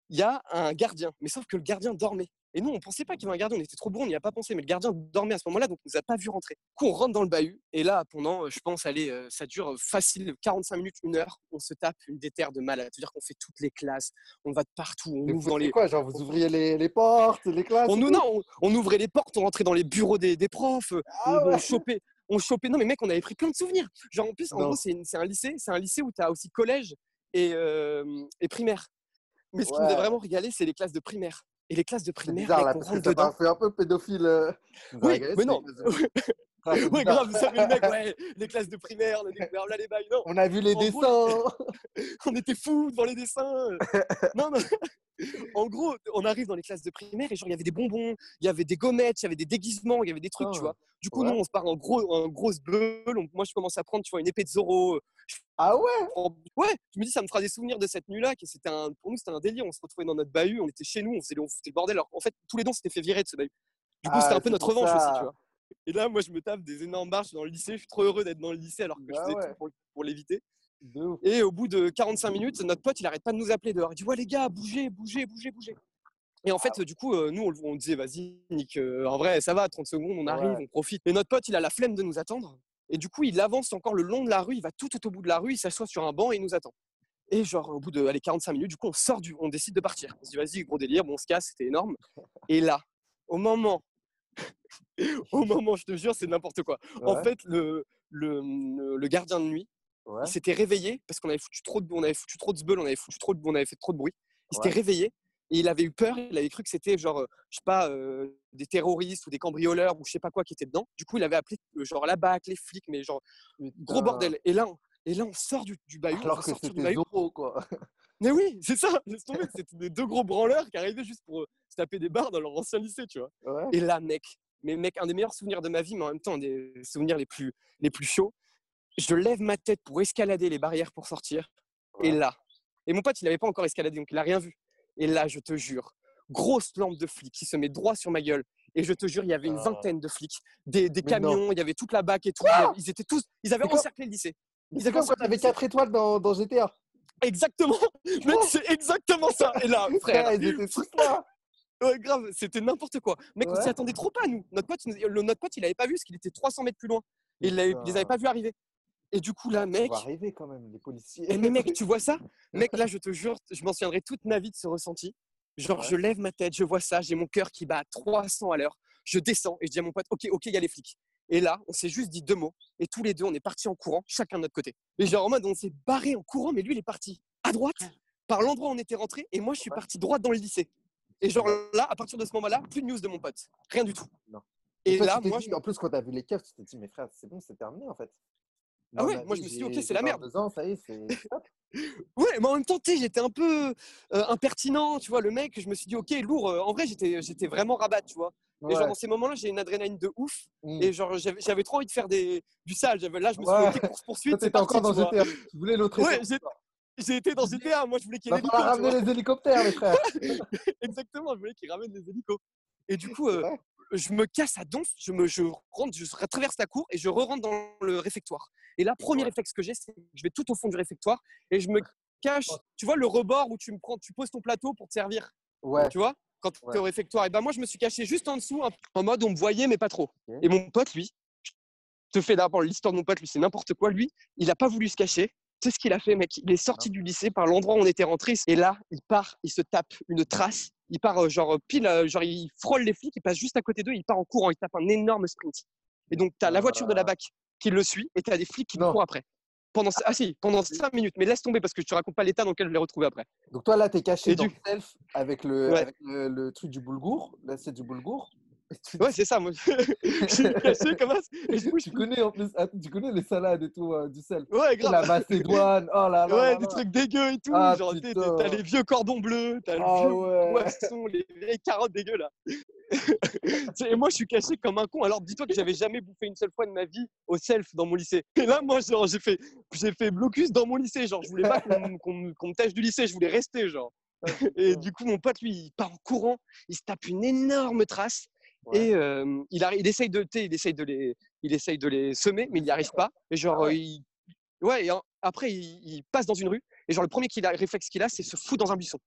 il y a un gardien. Mais sauf que le gardien dormait. Et nous, on pensait pas qu'il y avait un gardien, on était trop bon, on n'y a pas pensé. Mais le gardien dormait à ce moment-là, donc on nous a pas vu rentrer. Du coup, on rentre dans le bahut. Et là, pendant, euh, je pense, allez, euh, ça dure euh, facile 45 minutes, une heure. On se tape une déterre de malade. C'est-à-dire qu'on fait toutes les classes, on va de partout, on Mais ouvre dans les. quoi Genre, vous ouvriez les, les portes, les classes On, non, on, on ouvrait les portes, on rentrait dans les bureaux des, des profs, on, Ah on ouais. chopait. On chopait. Non, mais mec, on avait pris plein de souvenirs. Genre, en plus, en Non. gros, c'est un lycée, c'est un lycée où tu as aussi collège et, euh, et primaire. Mais ce qui nous a vraiment régalé, c'est les classes de primaire. Et les classes de primaire, bizarre là, on rentre ça dedans. m'a fait un peu pédophile. euh. Ça Oui, mais non. Les Ah, Ouais, grave, vous savez, le mec, ouais, les classes de primaire, on a découvert là les bails. Non, On a vu les En dessins. gros, on était fous devant les dessins. Non, non. En gros, on arrive dans les classes de primaire et genre, il y avait des bonbons, il y avait des gommettes, il y avait des déguisements, il y avait des trucs, tu Ah, vois. Du coup, ouais. nous, on se part en gros, en grosse beule. Moi, je commence à prendre, tu vois, une épée de Zoro. Ah ouais? Ouais, je me dis, ça me fera des souvenirs de cette nuit-là. que c'était un... Pour nous, c'était un délire. On se retrouvait dans notre bahut, on était chez nous, on faisait, on foutait le bordel. Alors, en fait, tous les deux, on s'était fait virer de ce bahut. Du coup, Ah, c'était un peu notre revanche aussi, ça. tu vois. Et là, moi, je me tape des énormes marches dans le lycée. Je suis trop heureux d'être dans le lycée alors que Bah je faisais ouais. tout pour, pour l'éviter. Et au bout de 45 minutes, notre pote, il arrête pas de nous appeler dehors. Il dit Ouais, les gars, bougez, bougez, bougez, bougez. Et en fait, Ah du coup, euh, nous, on, on disait Vas-y, Nick, euh, en vrai, ça va, 30 secondes, on arrive, Ouais. on profite. Et notre pote, il a la flemme de nous attendre. Et du coup, il avance encore le long de la rue, il va tout, tout au bout de la rue, il s'assoit sur un banc et il nous attend. Et genre, au bout de allez, 45 minutes, du coup, on sort du. On décide de partir. On se dit Vas-y, gros délire, bon, on se casse, c'était énorme. Et là, au moment. au moment, je te jure, c'est n'importe quoi. En fait, le, le, le gardien de nuit, ouais. il s'était réveillé parce qu'on avait foutu trop de, on avait foutu trop de zbeul, on avait foutu trop de, on avait fait trop de bruit. Il s'était Ouais. réveillé et il avait eu peur. Il avait cru que c'était genre, euh, je sais pas, euh, des terroristes ou des cambrioleurs ou je sais pas quoi qui étaient dedans. Du coup, il avait appelé euh, genre la BAC, les flics, mais genre gros bordel. Et là, on, et là, on sort du, du bahut. on Alors va que c'était. Zoro, quoi. Mais oui, c'est ça. Laisse tomber. C'était des deux gros branleurs qui arrivaient juste pour se taper des barres dans leur ancien lycée, tu vois. Ouais. Et là, mec, mais mec, un des meilleurs souvenirs de ma vie, mais en même temps, un des souvenirs les plus, les plus chauds. Je lève ma tête pour escalader les barrières pour sortir. Et là, et mon pote, il n'avait pas encore escaladé, donc il n'a rien vu. Et là, je te jure, grosse lampe de flics qui se met droit sur ma gueule. Et je te jure, il y avait une Ah. vingtaine de flics, des, des non. camions, il y avait toute la bac et tout. Avait- Ils étaient tous, ils avaient encerclé le lycée. Ils avaient quand t'avais lycée. 4 étoiles dans, dans GTA. Exactement. Mec, c'est exactement ça. Et là, frère, Frère, ils étaient tous là. Ouais, grave, c'était n'importe quoi. Mec, on s'y Ouais. attendait trop pas, nous. Notre pote, le, notre pote, il avait pas vu parce qu'il était 300 mètres plus loin. Et il, il les avait pas vus arriver. Et du coup, là, On mec, va arriver quand même, les policiers. eh, mais mec, tu vois ça? Mec, là, je te jure, je m'en souviendrai toute ma vie de ce ressenti. Genre, Ouais. je lève ma tête, je vois ça, j'ai mon cœur qui bat à 300 à l'heure. Je descends et je dis à mon pote, ok, ok, il y a les flics. Et là, on s'est juste dit deux mots. Et tous les deux, on est partis en courant, chacun de notre côté. Et genre, en mode, on s'est barré en courant, mais lui, il est parti à droite, par l'endroit où on était rentré, et moi, je suis Ouais. parti droit dans le lycée. Et genre, là, à partir de ce moment-là, plus de news de mon pote. Rien du tout. Non. Et toi, là, moi, dit- je... En plus, quand t'as vu les keufs, tu t'es dit, mais frère, c'est bon, c'est terminé en fait. Ah ouais, moi, vie, je me suis dit, ok, c'est la merde. 22 ans, ça y est, c'est. Ouais, mais en même temps, j'étais un peu euh, impertinent, tu vois, le mec, je me suis dit, ok, lourd. euh, en vrai, j'étais, j'étais vraiment rabat, tu vois. Et genre, Ouais. dans ces moments-là, j'ai une adrénaline de ouf. Mm. Et genre, j'avais, trop envie de faire des, du sale. Là, je me suis Ouais. dit, ok, course poursuite, t'étais encore dans tu. GTA. Tu voulais l'autre Ouais. J'ai- été dans GTA, moi, je voulais qu'il y ait ramener vois. les hélicoptères, les frères. Exactement, je voulais qu'il ramène les hélicos. Et du coup, euh, je me casse à donf, je, me, je, rentre, je traverse la cour et je re-rentre dans le réfectoire. Et là, premier réflexe que j'ai, c'est que je vais tout au fond du réfectoire et je me cache, tu vois, le rebord où tu, me prends, tu poses ton plateau pour te servir, Ouais. tu vois, quand tu es Ouais. au réfectoire. Et ben moi, je me suis caché juste en dessous, en mode on me voyait, mais pas trop. Et mon pote, lui, je te fais d'abord l'histoire de mon pote, lui, c'est n'importe quoi. Lui, il n'a pas voulu se cacher. Tu sais ce qu'il a fait, mec Il est sorti du lycée par l'endroit où on était rentré. Et là, il part, il se tape une trace. Il part, euh, genre, pile, euh, genre, il frôle les flics, il passe juste à côté d'eux, il part en courant, il tape un énorme sprint. Et donc, tu as la voiture de la Ah. BAC qui le suit et tu as des flics qui le courent après. Pendant, ah si, pendant 5 minutes, mais laisse tomber parce que je te raconte pas l'état dans lequel je l'ai retrouvé après. Donc toi là, t'es caché Et dans du- self avec le, Ouais. avec le, le truc du boulgour, l'assiette du boulgour? Ouais, c'est ça, moi. je suis caché comme ça. Et du coup, je- tu connais en plus, attends, tu connais les salades et tout euh, du self. Ouais, grave. La Macédoine, oh là là. Ouais, là des là. trucs dégueux et tout. Ah, genre, t'as les vieux cordons bleus, t'as le Ah vieux ouais. poisson, les vieilles carottes dégueu là. Et moi, je suis caché comme un con. Alors, dis-toi que j'avais jamais bouffé une seule fois de ma vie au self dans mon lycée. Et là, moi, genre, j'ai fait, j'ai fait blocus dans mon lycée. Genre, je voulais pas qu'on me- qu'on me- tâche du lycée, je voulais rester, genre. Ah, Et du coup, mon pote, lui, il part en courant, il se tape une énorme trace. Ouais. Et euh, il, essaye de, tu sais, il essaye de les, il essaye de les semer, mais il n'y arrive pas. Et genre, Ah ouais. il, ouais. Et en- après, il, il passe dans une rue. Et genre, le premier qu'il a, réflexe qu'il a, c'est se foutre dans un buisson.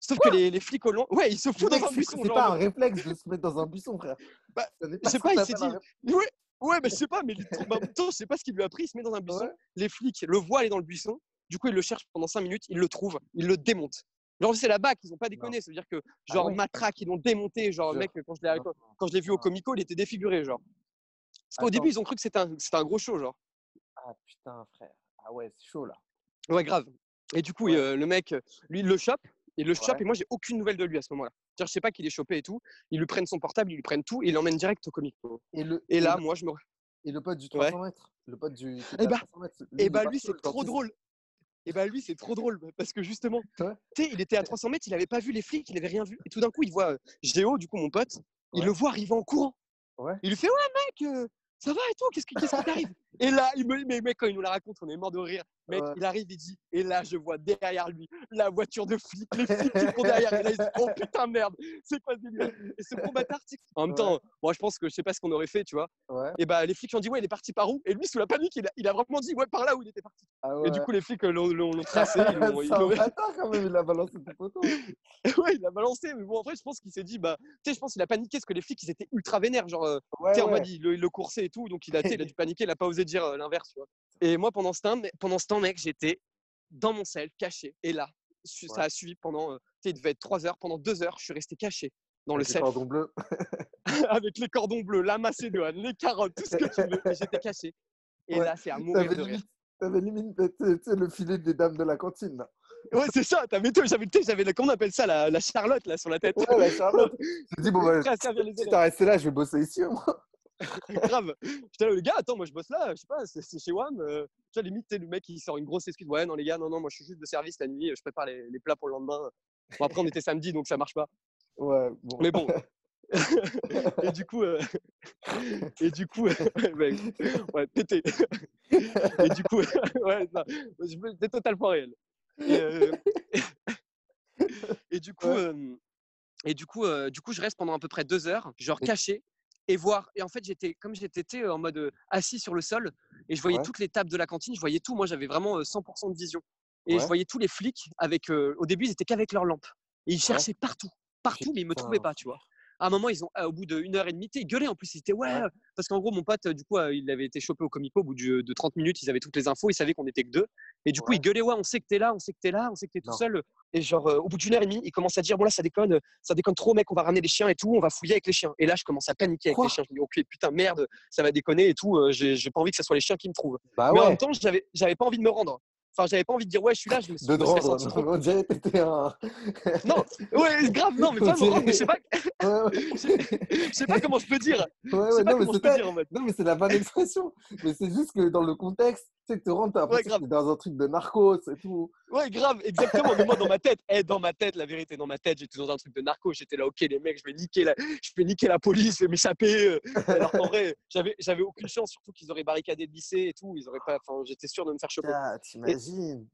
Sauf que les, les flics au loin, ouais, il se fout dans un buisson. C'est pas un réflexe de se mettre dans un buisson, frère. Bah, je sais pas, il s'est dit-. Ouais, ouais, mais je sais pas, mais il- bah, en même temps, je sais pas ce qu'il lui a pris. Il se met dans un buisson. Ouais. Les flics le voient aller dans le buisson. Du coup, il le cherche pendant 5 minutes. Il le trouve. Il le démonte. Genre, c'est la BAC. Ils ont pas déconné. Ça veut dire que, Ah genre, ouais. matraque, ils l'ont démonté. Genre, Jure. mec, quand je l'ai, Non. quand je l'ai vu au Ah. Comico, il était défiguré, genre. Parce qu'au début, ils ont cru que c'était un, c'était un gros show, genre. Ah putain, frère. Ah ouais, c'est chaud là. Ouais, grave. Et du coup, Ouais. euh, le mec, lui, il le chope. Il le chope Ouais. et moi, j'ai aucune nouvelle de lui à ce moment-là. C'est-à-dire, je sais pas qu'il est chopé et tout. Ils lui prennent son portable, ils lui prennent tout et ils l'emmènent direct au Comico. Et, le, Et là, moi, je me. Et le pote du Ouais. 300 mètres Le pote du. Eh bah- 300 mètres, lui, Et il bah lui, c'est trop drôle. Et bah lui, c'est trop drôle parce que justement, Ouais. tu sais, il était à 300 mètres, il avait pas vu les flics, il avait rien vu. Et tout d'un coup, il voit euh, Géo, du coup, mon pote, il Ouais. le voit arriver en courant. Ouais. Il lui fait Ouais, mec, euh, ça va et tout, qu'est-ce qui qu'est-ce qui t'arrive? Et là, il me, mais mec, quand il nous la raconte, on est mort de rire. Mec, Ouais. il arrive, il dit, et là, je vois derrière lui la voiture de flic, les flics qui courent derrière. Et là, il dit, oh putain, merde, c'est quoi ce délire Et ce tu sais, en même temps, moi, je pense que je sais pas ce qu'on aurait fait, tu vois. Ouais. Et bah, les flics ont dit, ouais, il est parti par où? Et lui, sous la panique, il a, il a vraiment dit, ouais, par là où il était parti. Ah Et du coup, les flics l'ont tracé. Ils l'ont- ils quand même, il a balancé ouais, il a balancé. Mais bon, en vrai, je pense qu'il s'est dit, bah, tu sais, je pense qu'il a paniqué parce que les flics, ils étaient ultra vénères. Genre, euh, tu sais, en ouais. mode, il, le- le coursait et tout. Donc, il a, il a dû paniquer. Il a pas osé dire l'inverse, tu vois. Et moi, pendant ce temps, pendant ce temps mec, j'étais dans mon sel, caché. Et là, ça a suivi pendant, tu sais, il devait être 3 heures. Pendant 2 heures, je suis resté caché dans le Avec les sel cordons bleus. avec les cordons bleus, la macédoine, les carottes, tout ce que tu veux. J'étais caché. Et Ouais. là, c'est à mourir de rire. t'avais limite sais, le filet des dames de la cantine. Là. Ouais, c'est ça. T'avais tout. J'avais, sais, j'avais, la- comment on appelle ça, la, la Charlotte là sur la tête? Ouais, la Charlotte. J'ai dit, bon, bah, si t'as resté là, je vais bosser ici, moi. Grave. J'étais là, les gars, attends, moi je bosse là, je sais pas, c'est c'est chez WAM. Euh, tu vois, limite, t'es le mec qui sort une grosse excuse. Ouais, non, les gars, non, non, moi je suis juste de service la nuit, je prépare les, les plats pour le lendemain. Bon, après, on était samedi, donc ça marche pas. Ouais, bon. Mais bon. et du coup, euh, et du coup, ouais, ouais, pété. et du coup, ouais, ça, c'était totalement réel. Et, euh, et du coup, Ouais. euh, et du coup, euh, du coup, je reste pendant à peu près deux heures, genre caché, et voir. Et en fait, j'étais, comme j'étais en mode assis sur le sol, et je voyais Ouais. toutes les tables de la cantine, je voyais tout. Moi, j'avais vraiment euh, 100% de vision. Et je voyais tous les flics avec. euh, au début, ils étaient qu'avec leurs lampes. Et ils cherchaient partout, partout, mais ils me trouvaient pas, tu vois. À un moment, ils ont, euh, au bout d'une heure et demie, ils gueulaient en plus. Ils étaient, ouais, parce qu'en gros, mon pote, du coup, euh, il avait été chopé au Comico. Au bout de 30 minutes, ils avaient toutes les infos. Ils savaient qu'on était que deux. Et du coup, Ouais. ils gueulaient, ouais, on sait que t'es là, on sait que t'es là, on sait que t'es tout Non. seul. Et genre, euh, au bout d'une heure et demie, ils commencent à dire, bon, là, ça déconne, euh, ça déconne trop, mec, on va ramener les chiens et tout, on va fouiller avec les chiens. Et là, je commence à paniquer avec Quoi? les chiens. Je me dis, ok, putain, merde, ça va déconner et tout. euh, J'ai pas envie que ce soit les chiens qui me trouvent. Bah Mais en même temps, j'avais pas envie de me rendre. Enfin, j'avais pas envie de dire, ouais, je suis là, je me suis De me On dirait que t'étais un. Non, ouais, grave, non, mais pas me rendre, mais je sais pas. je sais pas comment je peux dire. Ouais, ouais, non, mais c'est la bonne expression. Mais c'est juste que dans le contexte, tu sais, que te rendre, t'as l'impression grave. que dans un truc de narcos et tout. Ouais, grave, exactement. Mais moi, dans ma tête, eh, dans ma tête, la vérité, dans ma tête, j'étais dans un truc de narco. J'étais là, ok, les mecs, je vais niquer la, je vais niquer la police, je vais m'échapper. euh. Alors qu'en vrai, j'avais, j'avais aucune chance, surtout qu'ils auraient barricadé le lycée et tout. Ils auraient pas, enfin, j'étais sûr de me faire choper. Ah, T'imagines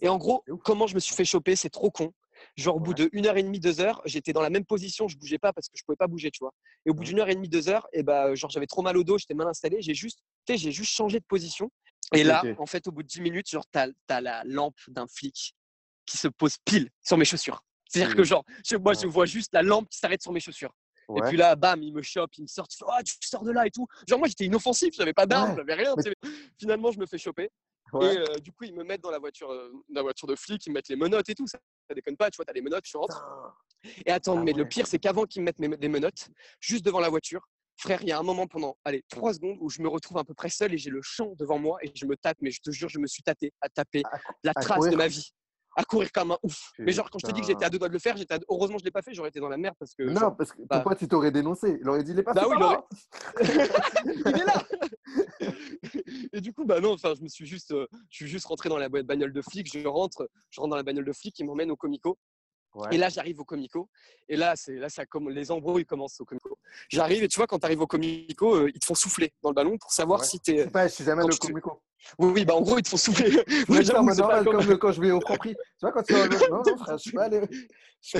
Et en gros, comment je me suis fait choper, c'est trop con. Genre, au bout de une heure et demie, deux heures, j'étais dans la même position, je bougeais pas parce que je pouvais pas bouger, tu vois. Et au bout d'une heure et demie, deux heures, et bah, genre, j'avais trop mal au dos, j'étais mal installé, j'ai juste, j'ai juste changé de position. Et là, en fait, au bout de 10 minutes, genre, t'as, as la lampe d'un flic qui se pose pile sur mes chaussures. C'est-à-dire que, Mhm. genre, moi, je vois juste la lampe qui s'arrête sur mes chaussures. Et puis là, bam, il me chope, il me sort, il fait, Ah, tu sors de là et tout. Genre, moi, j'étais inoffensif, j'avais pas d'arme, Ouais. j'avais rien. Mais-. Finalement, je me fais choper. Ouais. Et euh, du coup, ils me mettent dans la voiture, dans la voiture de flic, ils me mettent les menottes et tout. Ça, ça déconne pas, tu vois, t'as les menottes, je rentre. Putain. Et attends, Ah mais le pire, c'est qu'avant qu'ils me mettent mes, des menottes, juste devant la voiture, frère, il y a un moment pendant, allez, trois secondes où je me retrouve à peu près seul et j'ai le champ devant moi et je me tape, mais je te jure, je me suis tâté à taper À la trace de ma vie. À courir comme un ouf. Mais genre, quand je te dis que j'étais à deux doigts de le faire, j'étais à- heureusement, je l'ai pas fait, j'aurais été dans la merde parce que. Non, genre, parce que bah- pote, il t'aurait dénoncé? Il aurait dit, il est pas Bah oui, il il est là Et du coup, bah non, enfin, je me suis juste, euh, je juste rentré dans la ba- bagnole de flic. Je rentre, je rentre dans la bagnole de flic, ils m'emmènent au Comico. Ouais. Et là, j'arrive au Comico. Et là, c'est là, ça comme les embrouilles commencent au Comico. J'arrive et tu vois, quand tu arrives au Comico, euh, ils te font souffler dans le ballon pour savoir Ouais. si t'es. Je sais pas, je suis jamais le tu comico. Oui, oui, bah en gros, ils te font souffler. Mode c'est pas normal comme- comme le- quand je vais au Franprix. Tu vois, quand tu vas au Non, non, frère, je suis pas allé. Je.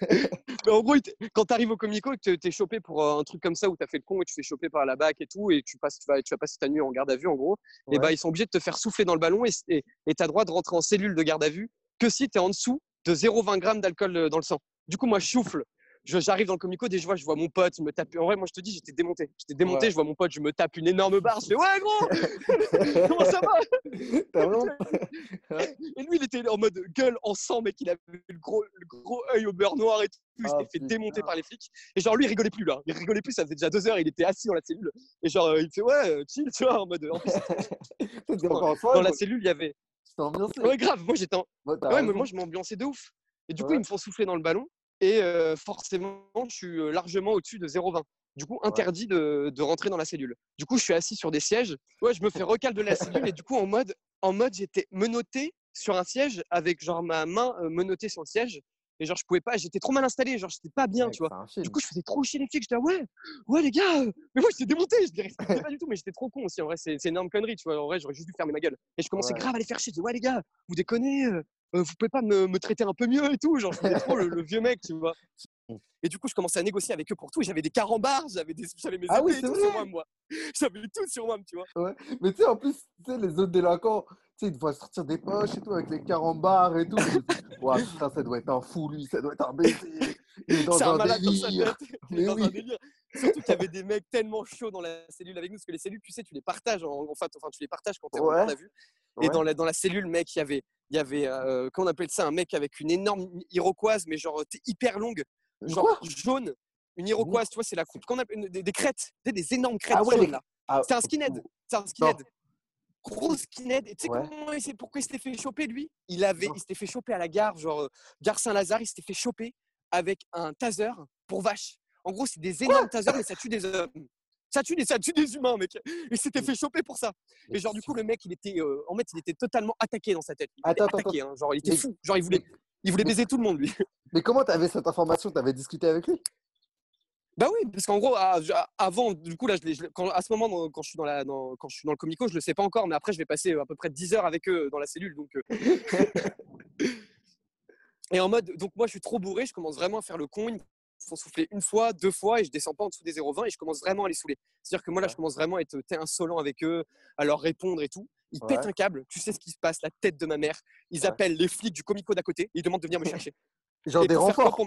Mais en gros, quand tu arrives au Comico et que tu es chopé pour euh, un truc comme ça où tu as fait le con et tu te fais choper par la BAC et tout, et tu, passes, tu, vas, tu vas passer ta nuit en garde à vue, en gros, et bah, ils sont obligés de te faire souffler dans le ballon et tu as droit de rentrer en cellule de garde à vue que si tu es en dessous de 0,20 grammes d'alcool euh, dans le sang. Du coup, moi, je souffle. Je- J'arrive dans le comico, que je vois, je vois mon pote, il me tape. En vrai, moi, je te dis, j'étais démonté. J'étais démonté, Ouais. je vois mon pote, je me tape une énorme barre. Je fais, ouais, gros, comment ça va vraiment. Et lui, il était en mode gueule en sang, mec. Il avait le gros, le gros œil au beurre noir et tout. Il Ah, s'était fait démonter par les flics. Et genre, lui, il rigolait plus là. Il rigolait plus, ça faisait déjà deux heures, il était assis dans la cellule. Et genre, euh, il fait, ouais, euh, chill, tu vois, en mode. En plus, dans la cellule, il y avait. Ambiancé. Ouais, grave, moi, j'étais en. Ouais, mais moi, je m'ambiançais de ouf. Et du coup, Ouais. ils me font souffler dans le ballon. Et euh, forcément, je suis euh, largement au-dessus de 0,20. Du coup, interdit de, de rentrer dans la cellule. Du coup, je suis assis sur des sièges. Ouais, je me fais recal de la cellule et du coup, en mode, en mode, j'étais menotté sur un siège avec genre ma main euh, menottée sur le siège. Et genre, je pouvais pas, j'étais trop mal installé, genre, j'étais pas bien, tu vois. Du coup, je faisais trop chier les flics. J'étais là, ouais, ouais, les gars, euh, mais moi, j'étais démonté. Je les respectais pas du tout, mais j'étais trop con aussi. En vrai, c'est une énorme connerie, tu vois. En vrai, j'aurais juste dû fermer ma gueule. Et je commençais Ouais. grave à les faire chier. Je disais, ouais, les gars, vous déconnez, euh, euh, vous pouvez pas me, me traiter un peu mieux et tout. Genre, je faisais trop le, le vieux mec, tu vois. Et du coup, je commençais à négocier avec eux pour tout. Et j'avais des carambars, j'avais des- mes Ah oui, tout sur moi, moi. J'avais tout sur moi, tu vois. Mais tu sais, en plus, tu sais, les autres délinquants, sais, ils te voient sortir des poches et tout, avec les carambars et tout. Ouah, putain, ça doit être un fou, lui, ça doit être un baiser. Il est dans C'est un un délire. Il est un délire. Surtout qu'il y avait des mecs tellement chauds dans la cellule avec nous, parce que les cellules, tu sais, tu les partages. En, en fait, enfin, tu les partages quand tu es en Ouais. à vue. Et Ouais. dans la, dans la cellule, mec, il y avait, il y avait euh, comment on appelle ça, un mec avec une énorme iroquoise, mais genre t'es hyper longue, genre quoi? jaune. Une iroquoise, tu vois, c'est la coupe. Qu'on appelle, des, des crêtes, tu sais, des énormes crêtes Ah ouais, jaunes là. Ah, C'était un skinhead. C'est un skinhead. Gros skinhead. Et tu sais Ouais. comment il pourquoi il s'était fait choper lui? Il avait, il s'était fait choper à la gare, genre euh, gare Saint-Lazare. Il s'était fait choper avec un taser pour vache. En gros, c'est des énormes tasers, mais ça tue des hommes. Ça tue des, ça tue des humains, mec. Il s'était fait choper pour ça. Mais Et genre, du coup, le mec, il était, euh, en fait, il était totalement attaqué dans sa tête. Il était Attends, attends, attaqué, hein. genre, il était Mais- fou. Genre, il voulait, il voulait mais- baiser tout le monde, lui. Mais comment t'avais cette information? T'avais discuté avec lui? Bah oui, parce qu'en gros, à- à- avant, du coup, là, je quand, à ce moment, dans- quand je suis dans la, dans- quand je suis dans le comico, je le sais pas encore, mais après, je vais passer euh, à peu près 10 heures avec eux dans la cellule, donc. euh. et en mode, donc moi, je suis trop bourré, je commence vraiment à faire le con. Ils me font souffler une fois, deux fois, et je descends pas en dessous des 0,20 et je commence vraiment à les saouler. C'est-à-dire que moi, là, je commence vraiment à être insolent avec eux, à leur répondre et tout. Ils Ouais. pètent un câble, tu sais ce qui se passe, la tête de ma mère. Ils Ouais. appellent les flics du comico d'à côté, ils demandent de venir me chercher. Genre Et des quoi renforts pour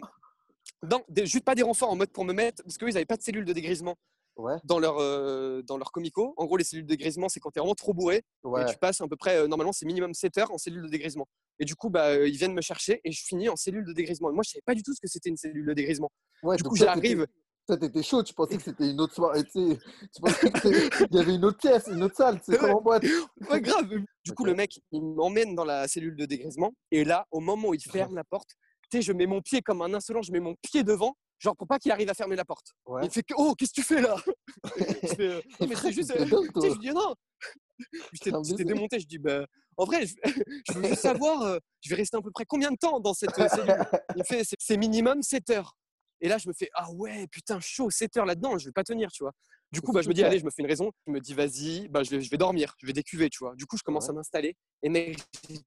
Non, des- juste pas des renforts en mode pour me mettre, parce qu'eux, ils n'avaient pas de cellule de dégrisement Ouais, dans leur, euh, dans leur comico. En gros, les cellules de dégrisement, c'est quand tu es vraiment trop bourré ouais. et tu passes à peu près, euh, normalement, c'est minimum 7 heures en cellule de dégrisement. Et du coup, bah, euh, ils viennent me chercher et je finis en cellule de dégrisement. Et moi, je savais pas du tout ce que c'était une cellule de dégrisement. Ouais, Du coup, j'arrive. Toi, t'étais chaud, tu pensais que c'était une autre soirée, tu sais. Tu pensais qu'il y avait une autre pièce, une autre salle, c'est comme en boîte. Ouais, grave. Du coup, le mec, il m'emmène dans la cellule de dégrisement. Et là, au moment où il ferme la porte, sais, je mets mon pied comme un insolent, je mets mon pied devant, genre pour pas qu'il arrive à fermer la porte. Ouais. Il fait que, oh, qu'est-ce que tu fais là? Je fais, euh, Non, mais c'est juste. Euh, je lui dis non. J'étais démonté. Je dis, bah, en vrai, je, je veux juste savoir, euh, je vais rester à peu près combien de temps dans cette euh, cellule? Il me fait, c'est- c'est minimum 7 heures. Et là, je me fais, ah ouais, putain, chaud, 7 heures là-dedans, je vais pas tenir, tu vois. Du coup, bah, je me dis, allez, je me fais une raison. Je me dis, vas-y, bah, je, vais, je vais dormir, je vais décuver, tu vois. Du coup, je commence Ouais. à m'installer. Et mec, j'ai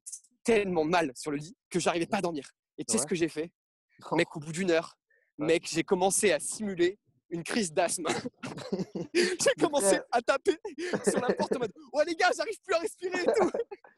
tellement mal sur le lit que j'arrivais pas à dormir. Et tu sais Ouais. ce que j'ai fait? Oh. Mec, au bout d'une heure, Ouais. mec, j'ai commencé à simuler une crise d'asthme. j'ai commencé à taper sur la porte en mode Ouais, les gars, j'arrive plus à respirer et tout.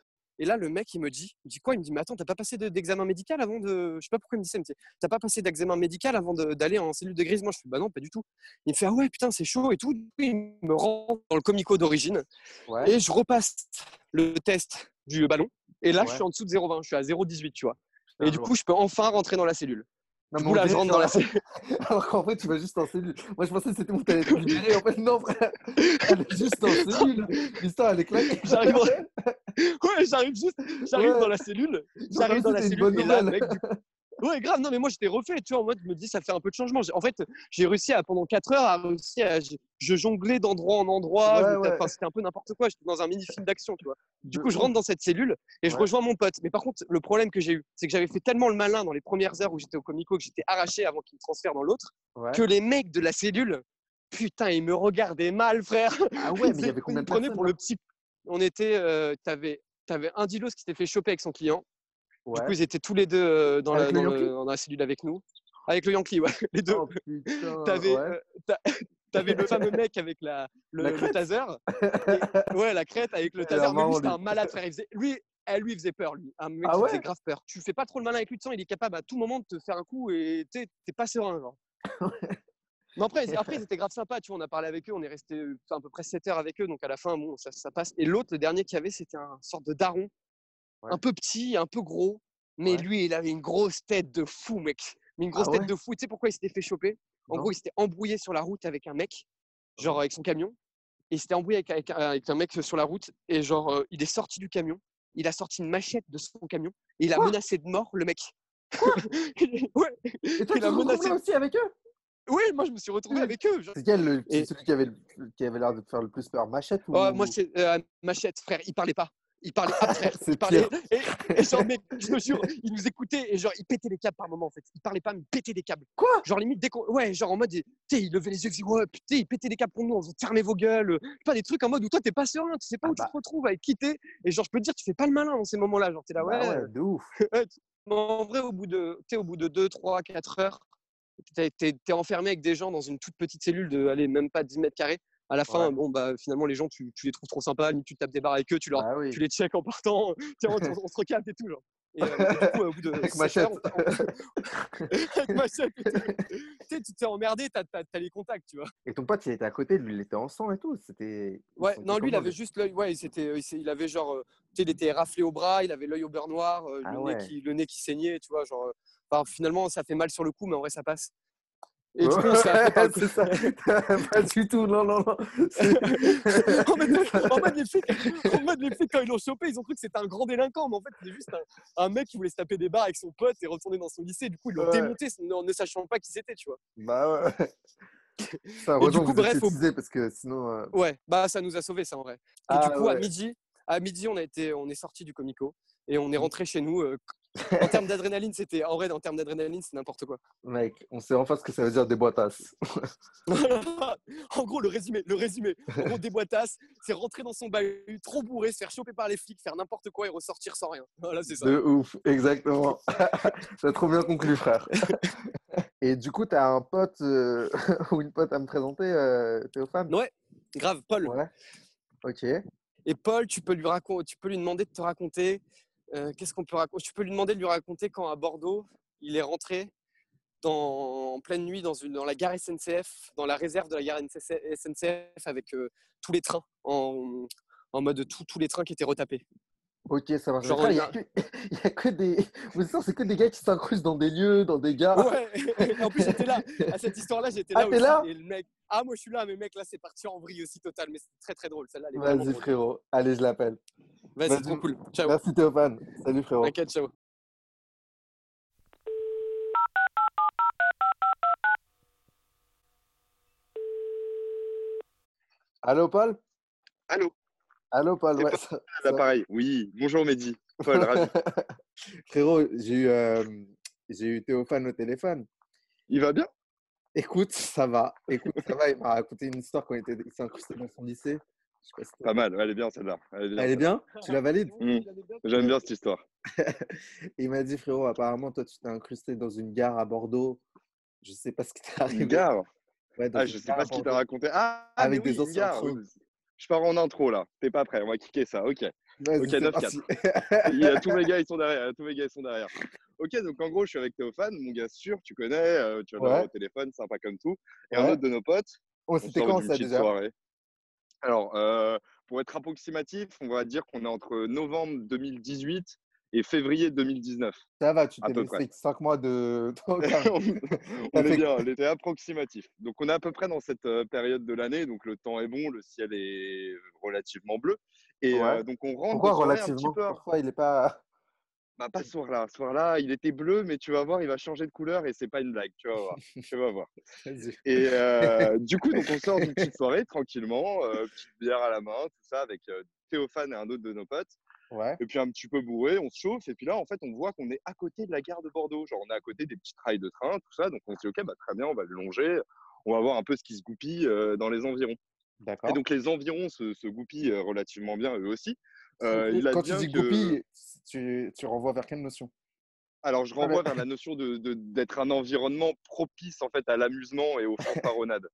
Et là, le mec, il me dit, il me dit quoi? Il me dit, mais attends, t'as pas passé de- d'examen médical avant de. Je sais pas pourquoi il me dit ça, il me dit, t'as pas passé d'examen médical avant d'aller en cellule de grisement Je fais, bah non, pas du tout. Il me fait, ah ouais, putain, c'est chaud et tout. Il me rend dans le comico d'origine Ouais. et je repasse le test du ballon. Et là, je suis en dessous de 0,20, je suis à 0,18, tu vois. Et du coup, je peux enfin rentrer dans la cellule. Non, Du coup, là, je rentre dans la genre- cellule. Alors qu'en fait, tu vas juste en cellule. Moi, je pensais que c'était bon, t'allais libérer. En fait, non, frère. Elle est juste en cellule. L'histoire, elle est claquée. J'arrive Ouais, j'arrive juste, j'arrive Ouais. dans la cellule, j'arrive dans la cellule et là, nouvelle. mec, du coup- Ouais, grave, non, mais moi j'étais refait, tu vois, en mode, je me dis, ça fait un peu de changement. En fait, j'ai réussi à, pendant 4 heures, à réussir à, je, jonglais d'endroit en endroit, Ouais, ouais. enfin, c'était un peu n'importe quoi, j'étais dans un mini-film d'action, tu vois. Du coup, je ouf. rentre dans cette cellule et je rejoins mon pote. Mais par contre, le problème que j'ai eu, c'est que j'avais fait tellement le malin dans les premières heures où j'étais au Comico, que j'étais arraché avant qu'il me transfère dans l'autre, que les mecs de la cellule, putain, ils me regardaient mal, frère. Ah ouais, mais il y avait combien de pour le petit. On était, euh, t'avais, t'avais un Dilos qui s'était fait choper avec son client. Ouais. Du coup, ils étaient tous les deux euh, dans, la, le dans, le- Yankee dans la cellule avec nous. Avec le Yankee, ouais, les deux. Oh putain. T'avais, ouais. euh, t'a- t'avais le fameux mec avec la, le, La le crête taser. Et- ouais, la crête avec le taser. Mais lui, c'était un malade, frère. Il faisait, lui, eh, lui, faisait peur, lui. Un mec Ah qui ouais? faisait grave peur. Tu fais pas trop le malin avec lui de sang, il est capable à tout moment de te faire un coup et t'es pas serein, genre. Mais après, ils- après, ils étaient grave sympas, tu vois. On a parlé avec eux, on est resté euh, à peu près 7 heures avec eux, donc à la fin, bon, ça, ça passe. Et l'autre, le dernier qu'il y avait, c'était un sorte de daron, Ouais. un peu petit, un peu gros, mais Ouais. lui, il avait une grosse tête de fou, mec. Mais une grosse Ah tête ouais? de fou. Tu sais pourquoi il s'était fait choper? En Non. gros, il s'était embrouillé sur la route avec un mec, genre avec son camion. Et il s'était embrouillé avec, avec un- avec un mec sur la route, et genre, euh, il est sorti du camion, il a sorti une machette de son camion, et il a Quoi? menacé de mort le mec. ouais, Et toi, il tu a menacé- aussi avec eux? Oui, moi je me suis retrouvé avec eux. genre. C'est quel le- Et- celui qui avait, le- qui avait l'air de faire le plus peur Machette ou... Oh, moi, c'est euh, Machette, frère, il parlait pas. Il parlait. C'est Il parlait. Et, et genre, mec, je te jure, il nous écoutait et genre, il pétait les câbles par moment en fait. Il parlait pas, mais il pétait des câbles. Quoi? Genre, limite, dès qu'on. Ouais, genre en mode, il- tu sais, il levait les yeux, il disait, ouais, putain, il pétait des câbles pour nous, on vous fermez vos gueules. euh, Pas des trucs en mode où toi, t'es pas serein, tu sais pas Ah où bah. tu te retrouves avec qui t'es. Et genre, je peux te dire, tu fais pas le malin dans ces moments-là. Genre, t'es là, ouais. Bah ouais, de ouf. Mais en vrai, au bout de, au bout de 2, 3, 4 heures, t'es es, enfermé avec des gens dans une toute petite cellule de, allez, même pas 10 mètres carrés. À la fin, Ouais. bon, bah, finalement, les gens, tu, tu les trouves trop sympas, tu tapes des barres avec eux, tu, leur, Bah oui. tu les checks en partant, Tiens, on, on se recapte et tout. Genre. Et, euh, et du coup, au bout de Avec Machette. heures, on- avec Machette tu sais, tu t'es emmerdé, t'as as, les contacts, tu vois. Et ton pote, il était à côté, lui, il était en sang et tout. C'était. Ouais, non, lui, il avait juste l'œil, ouais, il, il, avait genre, euh, tu sais, il était raflé au bras, il avait l'œil au beurre noir, euh, Ah le, ouais. nez qui, le nez qui saignait, tu vois, genre, euh, enfin, finalement, ça fait mal sur le coup, mais en vrai, ça passe. Et du coup, on le ça. pas du tout, non, non, non. En, mode, les flics, en mode, les flics, quand ils l'ont chopé, ils ont cru que c'était un grand délinquant, mais en fait, c'était juste un, un mec qui voulait se taper des barres avec son pote et retourner dans son lycée. Du coup, ils l'ont Ouais. démonté en ne sachant pas qui c'était, tu vois. bah ouais. Ça, Et du coup, bref, au- parce que sinon. euh, Ouais, bah ça nous a sauvés, ça en vrai. Et Ah, du coup, à midi, à midi, on a été, on est sorti du comico et on est Mmh. rentré chez nous. euh, en termes d'adrénaline, c'était en vrai, en termes d'adrénaline, c'est n'importe quoi. Mec, on sait enfin ce que ça veut dire des boitasses. en gros, le résumé, le résumé. En gros, des boitasses, c'est rentrer dans son bahut, trop bourré, se faire choper par les flics, faire n'importe quoi et ressortir sans rien. Voilà, c'est ça. De ouf, exactement. T'as trop bien conclu, frère. Et du coup, t'as un pote euh, ou une pote à me présenter, euh, Théophane? Ouais, grave, Paul. Ouais. Ok. Et Paul, tu peux lui raconter, tu peux lui demander de te raconter. Euh, Qu'est-ce qu'on peut raconter? Tu peux lui demander de lui raconter quand à Bordeaux, il est rentré en pleine nuit dans, la gare SNCF, dans la réserve de la gare SNCF avec euh, tous les trains en, mode tous les trains qui étaient retapés. Ok, ça marche. Genre, Il il y, y a a- que- il y a que des. Vous savez, c'est que des gars qui s'incrustent dans des lieux, dans des gares. Ouais. En plus j'étais là à cette histoire-là, j'étais Ah, là t'es aussi. là et le mec, ah moi je suis là, mais mec là c'est parti en vrille aussi total, mais c'est très très drôle. Celle-là, Vas-y, drôle. frérot. Allez, je l'appelle. Vas-y, Vas-y. trop cool. Ciao. Merci, Théophane. Salut, frérot. T'inquiète, ciao. Allô, Paul? Allô, Allô, Paul. Ouais, ça- ça- l'appareil. Oui, bonjour Mehdi. Paul, ravi. Frérot, j'ai eu, euh, j'ai eu Théophane au téléphone. Il va bien? Écoute, ça va. Écoute, ça va. Il m'a raconté une histoire quand il, était, il s'est incrusté dans son lycée. Je sais pas mal, elle est bien celle-là. Elle est bien, Elle est bien? Tu la valides? Mm. J'aime bien cette histoire. Il m'a dit, frérot, apparemment, toi, tu t'es incrusté dans une gare à Bordeaux. Je sais pas ce qui t'est arrivé. Une gare? Ouais, Ah, je sais pas ce qu'il t'a raconté. Ah, ah, Avec des oui, anciens gare. Je pars en intro là. T'es pas prêt, on va kicker ça. Ok. Ok, c'est 9-4. parti. Il y a tous mes gars, ils sont derrière. Tous mes gars, ils sont derrière. Ok, donc en gros, je suis avec Théophane, mon gars sûr, tu connais, euh, tu l'avoir Ouais. au téléphone, sympa comme tout. Et un autre de nos potes, Oh, c'était quand ça déjà soirée. Alors, euh, pour être approximatif, on va dire qu'on est entre novembre 2018 et février 2019. Ça va, tu t'es laissé près. 5 mois de. on Ça est bien, on était approximatif. Donc on est à peu près dans cette euh, période de l'année, donc le temps est bon, le ciel est relativement bleu. Et euh, donc on rentre Pourquoi soirée un relativement? peu. Pourquoi il est pas. Bah, pas ce soir-là. Ce soir-là, il était bleu, mais tu vas voir, il va changer de couleur et c'est pas une blague. Tu vas voir. tu vas voir. Et euh, du coup, donc on sort d'une petite soirée tranquillement, euh, petite bière à la main, tout ça, avec euh, Théophane et un autre de nos potes. Ouais. Et puis un petit peu bourré, on se chauffe. Et puis là, en fait, on voit qu'on est à côté de la gare de Bordeaux. Genre, on est à côté des petits rails de train, tout ça. Donc on se dit, OK, bah, très bien, on va le longer. On va voir un peu ce qui se goupille euh, dans les environs. Et donc les environs se, se goupillent euh, relativement bien eux aussi. Euh, il Quand tu dis que- goupille, tu, tu renvoies vers quelle notion? Alors, je Ah, renvoie vers la notion de- de- d'être un environnement propice en fait à l'amusement et aux fanfaronnades.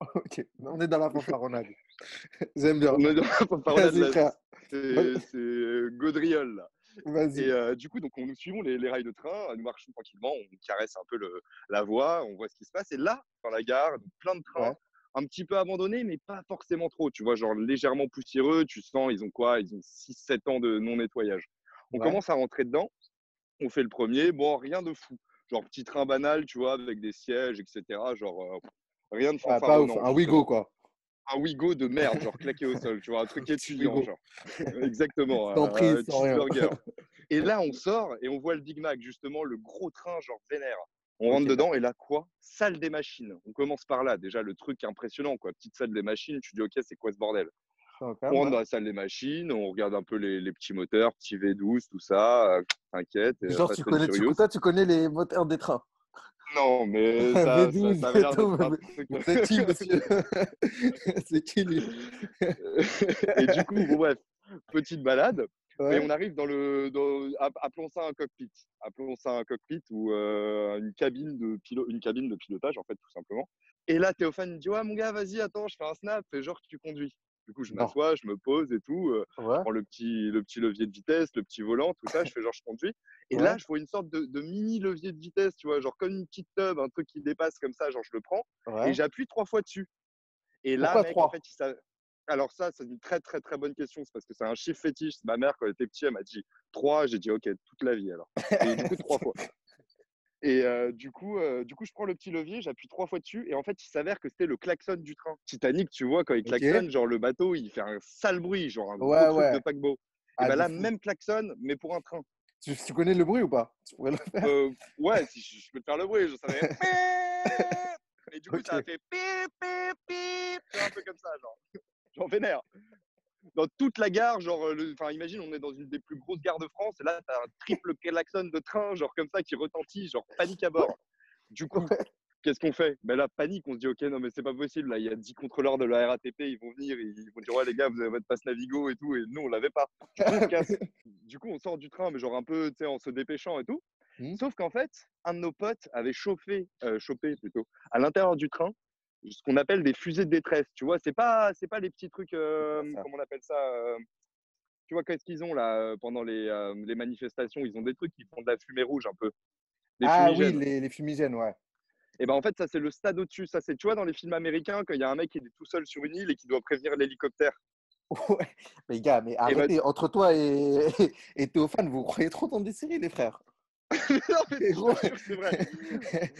Ok, on est dans la fanfaronnade. J'aime bien. On est dans la fanfaronnade, c'est Gaudriol. Là. Vas-y. Et euh, du coup, donc, on nous suivons les, les rails de train, nous marchons tranquillement, on caresse un peu le, la voie, on voit ce qui se passe. Et là, dans la gare, donc, plein de trains, Ouais. un petit peu abandonnés, mais pas forcément trop. Tu vois, genre légèrement poussiéreux. Tu sens, ils ont quoi? Ils ont 6-7 ans de non-nettoyage. On Ouais. commence à rentrer dedans. On fait le premier. Bon, rien de fou. Genre petit train banal, tu vois, avec des sièges, etc. Genre euh, rien de Ah, pas ouf. Un Wigo, quoi. un Wigo de merde, genre claqué au sol, tu vois, un truc étudiant, genre. Exactement. Sans prise, sans rien. Et là, on sort et on voit le Big Mac, justement, le gros train, genre vénère. On rentre dedans et là, quoi? Salle des machines. On commence par là. Déjà, le truc impressionnant, quoi. Petite salle des machines, tu dis, OK, c'est quoi ce bordel? On rentre dans hein. la salle des machines, on regarde un peu les, les petits moteurs, petits V12, tout ça. euh, T'inquiète. et Genre, tu connais, tu, Furious. toi, tu connais les moteurs des trains. Non, mais ça, ça, V12 ça et mais- truc. Vous êtes qui, monsieur C'est qui, lui et du coup, bon, bref, petite balade. Et Ouais. on arrive dans le. Dans, appelons ça un cockpit. Appelons ça un cockpit ou euh, une, cabine de pilo- une cabine de pilotage, en fait, tout simplement. Et là, Théophane me dit Ouais, mon gars, vas-y, attends, je fais un snap, fais genre que tu conduis. Du coup, je m'assois, je me pose et tout. euh, Ouais. je prends le petit, le petit levier de vitesse, le petit volant, tout ça. Je fais genre, je conduis. Et Ouais. là, je vois une sorte de, de mini levier de vitesse, tu vois, genre comme une petite tub, un truc qui dépasse comme ça, genre je le prends ouais. et j'appuie trois fois dessus. Et là, mec, en fait, il alors ça, c'est une très très très bonne question. C'est parce que c'est un chiffre fétiche. Ma mère, quand elle était petite, elle m'a dit 3. J'ai dit OK, toute la vie alors. Et du coup, trois fois. Et euh, du, coup, euh, du coup, je prends le petit levier, j'appuie trois fois dessus. Et en fait, il s'avère que c'était le klaxon du train. Titanic, tu vois, quand il klaxonne, genre le bateau, il fait un sale bruit, genre un Ouais, gros ouais. truc de paquebot. Ah, et de là, fou. même klaxon, mais pour un train. Tu, tu connais le bruit ou pas? Tu pourrais le faire? Euh, ouais, si je, je peux te faire le bruit, je savais. Et du coup, ça a fait pip, pip, pip. Un peu comme ça, genre. J'en vénère. Dans toute la gare, genre, euh, enfin, imagine, on est dans une des plus grosses gares de France, et là, t'as un triple klaxon de train, genre comme ça, qui retentit, genre panique à bord. Du coup, qu'est-ce qu'on fait? Ben là, panique, on se dit, ok, non, mais c'est pas possible, là, il y a 10 contrôleurs de la RATP, ils vont venir, ils vont dire, ouais, les gars, vous avez votre passe Navigo et tout, et nous, on l'avait pas. Du coup, on se casse. Du coup, on sort du train, mais genre un peu, tu sais, en se dépêchant et tout. Mhm. Sauf qu'en fait, un de nos potes avait chauffé, euh, chopé plutôt, à l'intérieur du train, ce qu'on appelle des fusées de détresse. Tu vois, c'est pas, c'est pas les petits trucs, euh, comment on appelle ça euh, Tu vois, qu'est-ce qu'ils ont là euh, pendant les, euh, les manifestations? Ils ont des trucs qui font de la fumée rouge un peu. Des Ah oui, les, les fumigènes, ouais. Et ben en fait, ça c'est le stade au-dessus. Ça c'est, tu vois, dans les films américains, quand il y a un mec qui est tout seul sur une île et qui doit prévenir l'hélicoptère. Ouais. Mais gars, mais ben- arrêtez, entre toi et, et Théophane, vous croyez trop dans des séries, les frères? non, mais c'est vrai.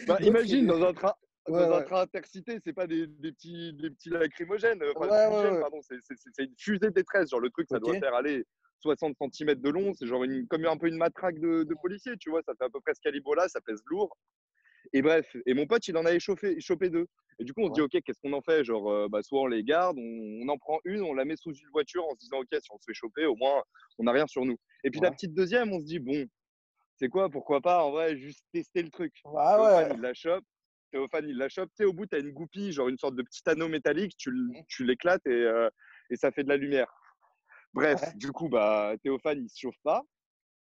Bah, imagine il- dans un train. Ouais, dans un ouais. train intercité, c'est pas des, des petits, des petits lacrymogènes, enfin, pardon, c'est- une fusée de détresse. Genre, le truc, ça doit faire aller 60 cm de long, c'est genre une, comme un peu une matraque de, de policier, tu vois, ça fait à peu près ce calibre-là, ça pèse lourd. Et bref, et mon pote, il en avait chauffé, chopé deux. Et du coup, on se dit, OK, qu'est-ce qu'on en fait Genre, euh, bah, soit on les garde, on, on en prend une, on la met sous une voiture en se disant, OK, si on se fait choper, au moins, on n'a rien sur nous. Et puis la petite deuxième, on se dit, bon, c'est quoi, pourquoi pas, en vrai, juste tester le truc. Ah ouais. il la chope. Théophane, il la chope. Tu sais, au bout, tu as une goupille, genre une sorte de petit anneau métallique. Tu, Mmh. tu l'éclates et, euh, et ça fait de la lumière. Bref, Ouais. du coup, bah, Théophane, il se chauffe pas.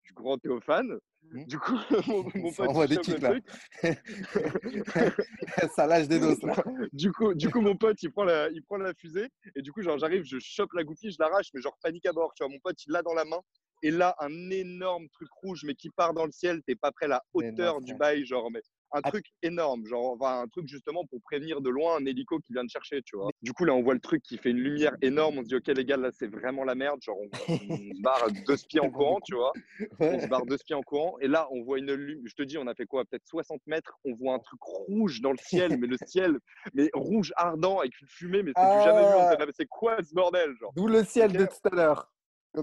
Du grand Théophane. Mhm. Du coup, mon, mon pote, il des kicks, là. truc. Ça lâche des doses, là. du, coup, du coup, mon pote, il prend, la, il prend la fusée. Et du coup, genre, j'arrive, je chope la goupille, je l'arrache, mais genre panique à bord. Tu vois, mon pote, il l'a dans la main. Et là, un énorme truc rouge, mais qui part dans le ciel. T'es pas près à la hauteur du bail, genre, mais un truc énorme, genre, enfin, un truc justement pour prévenir de loin un hélico qui vient de chercher, tu vois. Du coup, là, on voit le truc qui fait une lumière énorme. On se dit, OK, les gars, là, c'est vraiment la merde. Genre, on, on se barre deux spies en courant, tu vois. On se barre deux spies en courant. Et là, on voit une lumière. Je te dis, on a fait quoi Peut-être 60 mètres. On voit un truc rouge dans le ciel, mais le ciel, mais rouge ardent avec une fumée, mais c'est jamais vu. On Ah. c'est quoi ce bordel, genre D'où le ciel de tout à l'heure.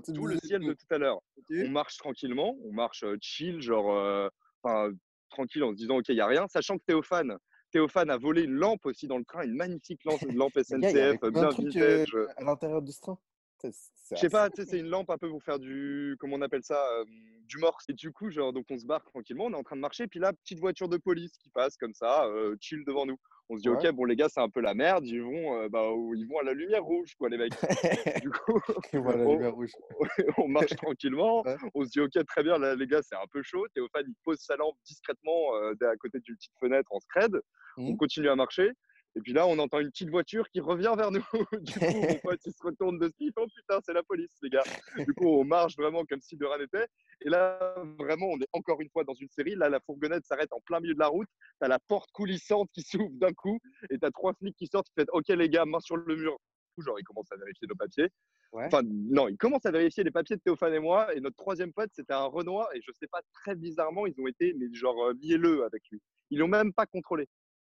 D'où le ciel de tout. à l'heure. On marche tranquillement, on marche chill, genre, euh, enfin, tranquille en se disant, OK, il n'y a rien, sachant que Théophane, Théophane a volé une lampe aussi dans le train, une magnifique lampe, lampe SNCF, bien trucs euh, vintage. à l'intérieur de ce train Je sais pas, c'est une lampe un peu pour faire du, comment on appelle ça, euh, du morse. Et du coup, genre, donc on se barre tranquillement, on est en train de marcher, puis là, petite voiture de police qui passe comme ça, euh, chill devant nous. On se dit, Ouais. ok, bon, les gars, c'est un peu la merde, ils vont, euh, bah, ils vont à la lumière rouge, quoi, les mecs. du coup, voilà, on, lumière rouge. on marche tranquillement, Ouais. on se dit, ok, très bien, là, les gars, c'est un peu chaud. Théophane, il pose sa lampe discrètement euh, à côté d'une petite fenêtre en scred. On Mhm. continue à marcher. Et puis là, on entend une petite voiture qui revient vers nous. du coup, mon pote, il se retourne de ce Oh putain, c'est la police, les gars. Du coup, on marche vraiment comme si de rien n'était. Et là, vraiment, on est encore une fois dans une série. Là, la fourgonnette s'arrête en plein milieu de la route. T'as la porte coulissante qui s'ouvre d'un coup. Et t'as trois flics qui sortent qui font Ok, les gars, main sur le mur. Genre, ils commencent à vérifier nos papiers. Ouais. Enfin, non, ils commencent à vérifier les papiers de Théophane et moi. Et notre troisième pote, c'était un Renoir. Et je sais pas, très bizarrement, ils ont été, mais genre, euh, mielleux avec lui. Ils l'ont même pas contrôlé.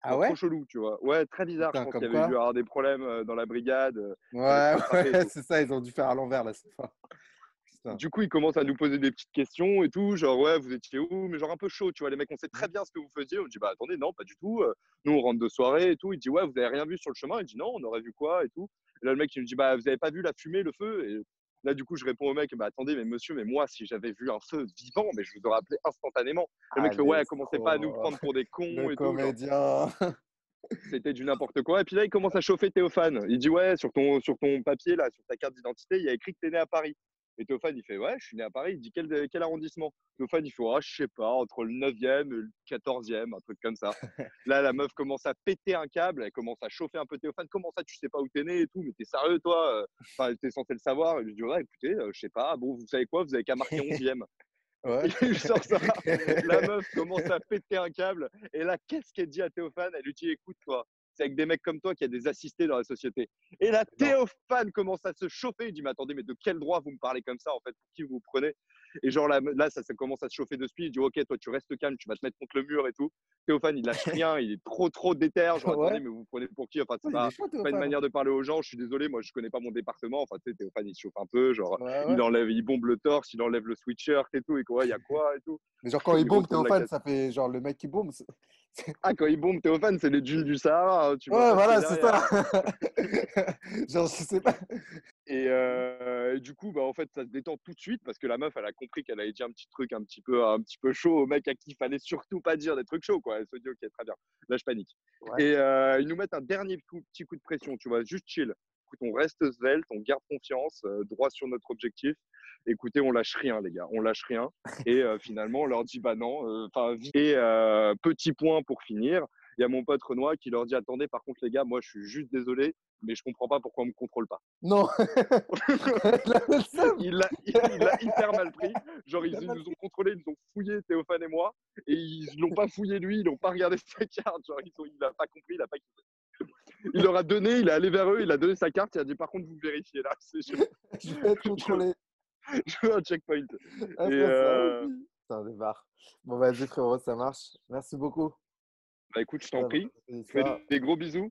Ah ouais? Trop chelou, tu vois. Ouais, très bizarre. Putain, je pense qu'il y avait dû avoir des problèmes dans la brigade. Ouais, ouais, c'est ça, ils ont dû faire à l'envers là cette fois. Putain. Du coup, il commence à nous poser des petites questions et tout, genre ouais, vous étiez où? Mais genre un peu chaud, tu vois, les mecs, on sait très bien ce que vous faisiez. On dit bah attendez, non, pas du tout. Nous, on rentre de soirée et tout. Il dit ouais, vous avez rien vu sur le chemin? Il dit non, on aurait vu quoi et tout? Et là, le mec, il nous dit bah vous avez pas vu la fumée, le feu? Et là, du coup, je réponds au mec bah attendez, mais monsieur, mais moi, si j'avais vu un feu vivant, mais je vous aurais appelé instantanément. Le mec Ah, fait ouais, commencez pas à nous prendre pour des cons Le et tout. C'était du n'importe quoi. Et puis là, il commence à chauffer Théophane. Il dit Ouais, sur ton, sur ton papier, là, sur ta carte d'identité, il y a écrit que tu es né à Paris. Et Théophane, il fait Ouais, je suis né à Paris. Il dit Quel, quel arrondissement? Théophane, il fait Ah, je sais pas, entre le 9e et le 14e, un truc comme ça. là, la meuf commence à péter un câble. Elle commence à chauffer un peu Théophane. Comment ça, tu sais pas où t'es né et tout? Mais t'es sérieux, toi? Enfin, t'es censé le savoir. Il lui dit Ouais, écoutez, euh, je sais pas. Bon, vous savez quoi? Vous avez qu'à marquer 11e. Ouais. Il sort ça. La meuf commence à péter un câble. Et là, qu'est-ce qu'elle dit à Théophane? Elle lui dit Écoute, toi, c'est avec des mecs comme toi qu'il y a des assistés dans la société. Et là, Théophane commence à se chauffer. Il dit Mais attendez, mais de quel droit vous me parlez comme ça En fait, pour qui vous vous prenez? Et genre là, là ça, ça commence à se chauffer de suite. Il dit Ok, toi, tu restes calme, tu vas te mettre contre le mur et tout. Théophane, il lâche rien. Il est trop, trop déter. Genre, Ouais. attendez, mais vous prenez pour qui? Enfin, c'est Ouais, pas, pas une manière de parler aux gens. Je suis désolé, moi, je connais pas mon département. Enfin, tu sais, Théophane, il se chauffe un peu. Genre, Ouais, il enlève, il bombe le torse, il enlève le sweatshirt et tout. Et quoi, il y a quoi et tout? Mais genre, quand il Il bombe Théophane, ça fait genre le mec qui bombe. Ah, quand il bombe Théophane, c'est les dunes du Sahara. hein, Tu Ouais, voilà, ce c'est ça. genre, je sais pas. Et, euh, et du coup, bah, en fait, ça se détend tout de suite parce que la meuf, elle a compris qu'elle avait dit un petit truc un petit peu, un petit peu chaud au mec à qui il fallait surtout pas dire des trucs chauds. Quoi. Elle se dit, ok, très bien. Là, je panique. Ouais. Et euh, ils nous mettent un dernier coup- petit coup de pression, tu vois, juste chill. Écoute, on reste svelte, on garde confiance, euh, droit sur notre objectif. Écoutez, on lâche rien, les gars, on lâche rien. Et finalement, on leur dit, bah non, et petit point pour finir. Il y a mon pote Renoir qui leur dit Attendez, par contre, les gars, moi, je suis juste désolé, mais je comprends pas pourquoi on me contrôle pas. Non. Il l'a hyper mal pris. Genre, ils, ils nous ont contrôlé, ils nous ont fouillé Théophane et moi, et ils l'ont pas fouillé lui, ils n'ont pas regardé sa carte. Genre, ils ont, il a pas compris, il a pas. Il leur a donné, il est allé vers eux, il a donné sa carte, il a dit Par contre, vous vérifiez là, je, Je vais être contrôlé. je veux un checkpoint. Ah, Et, euh. Putain, barres. Bon, vas-y, frérot, ça marche. Merci beaucoup. Bah écoute, je t'en prie, c'est fais ça. des gros bisous.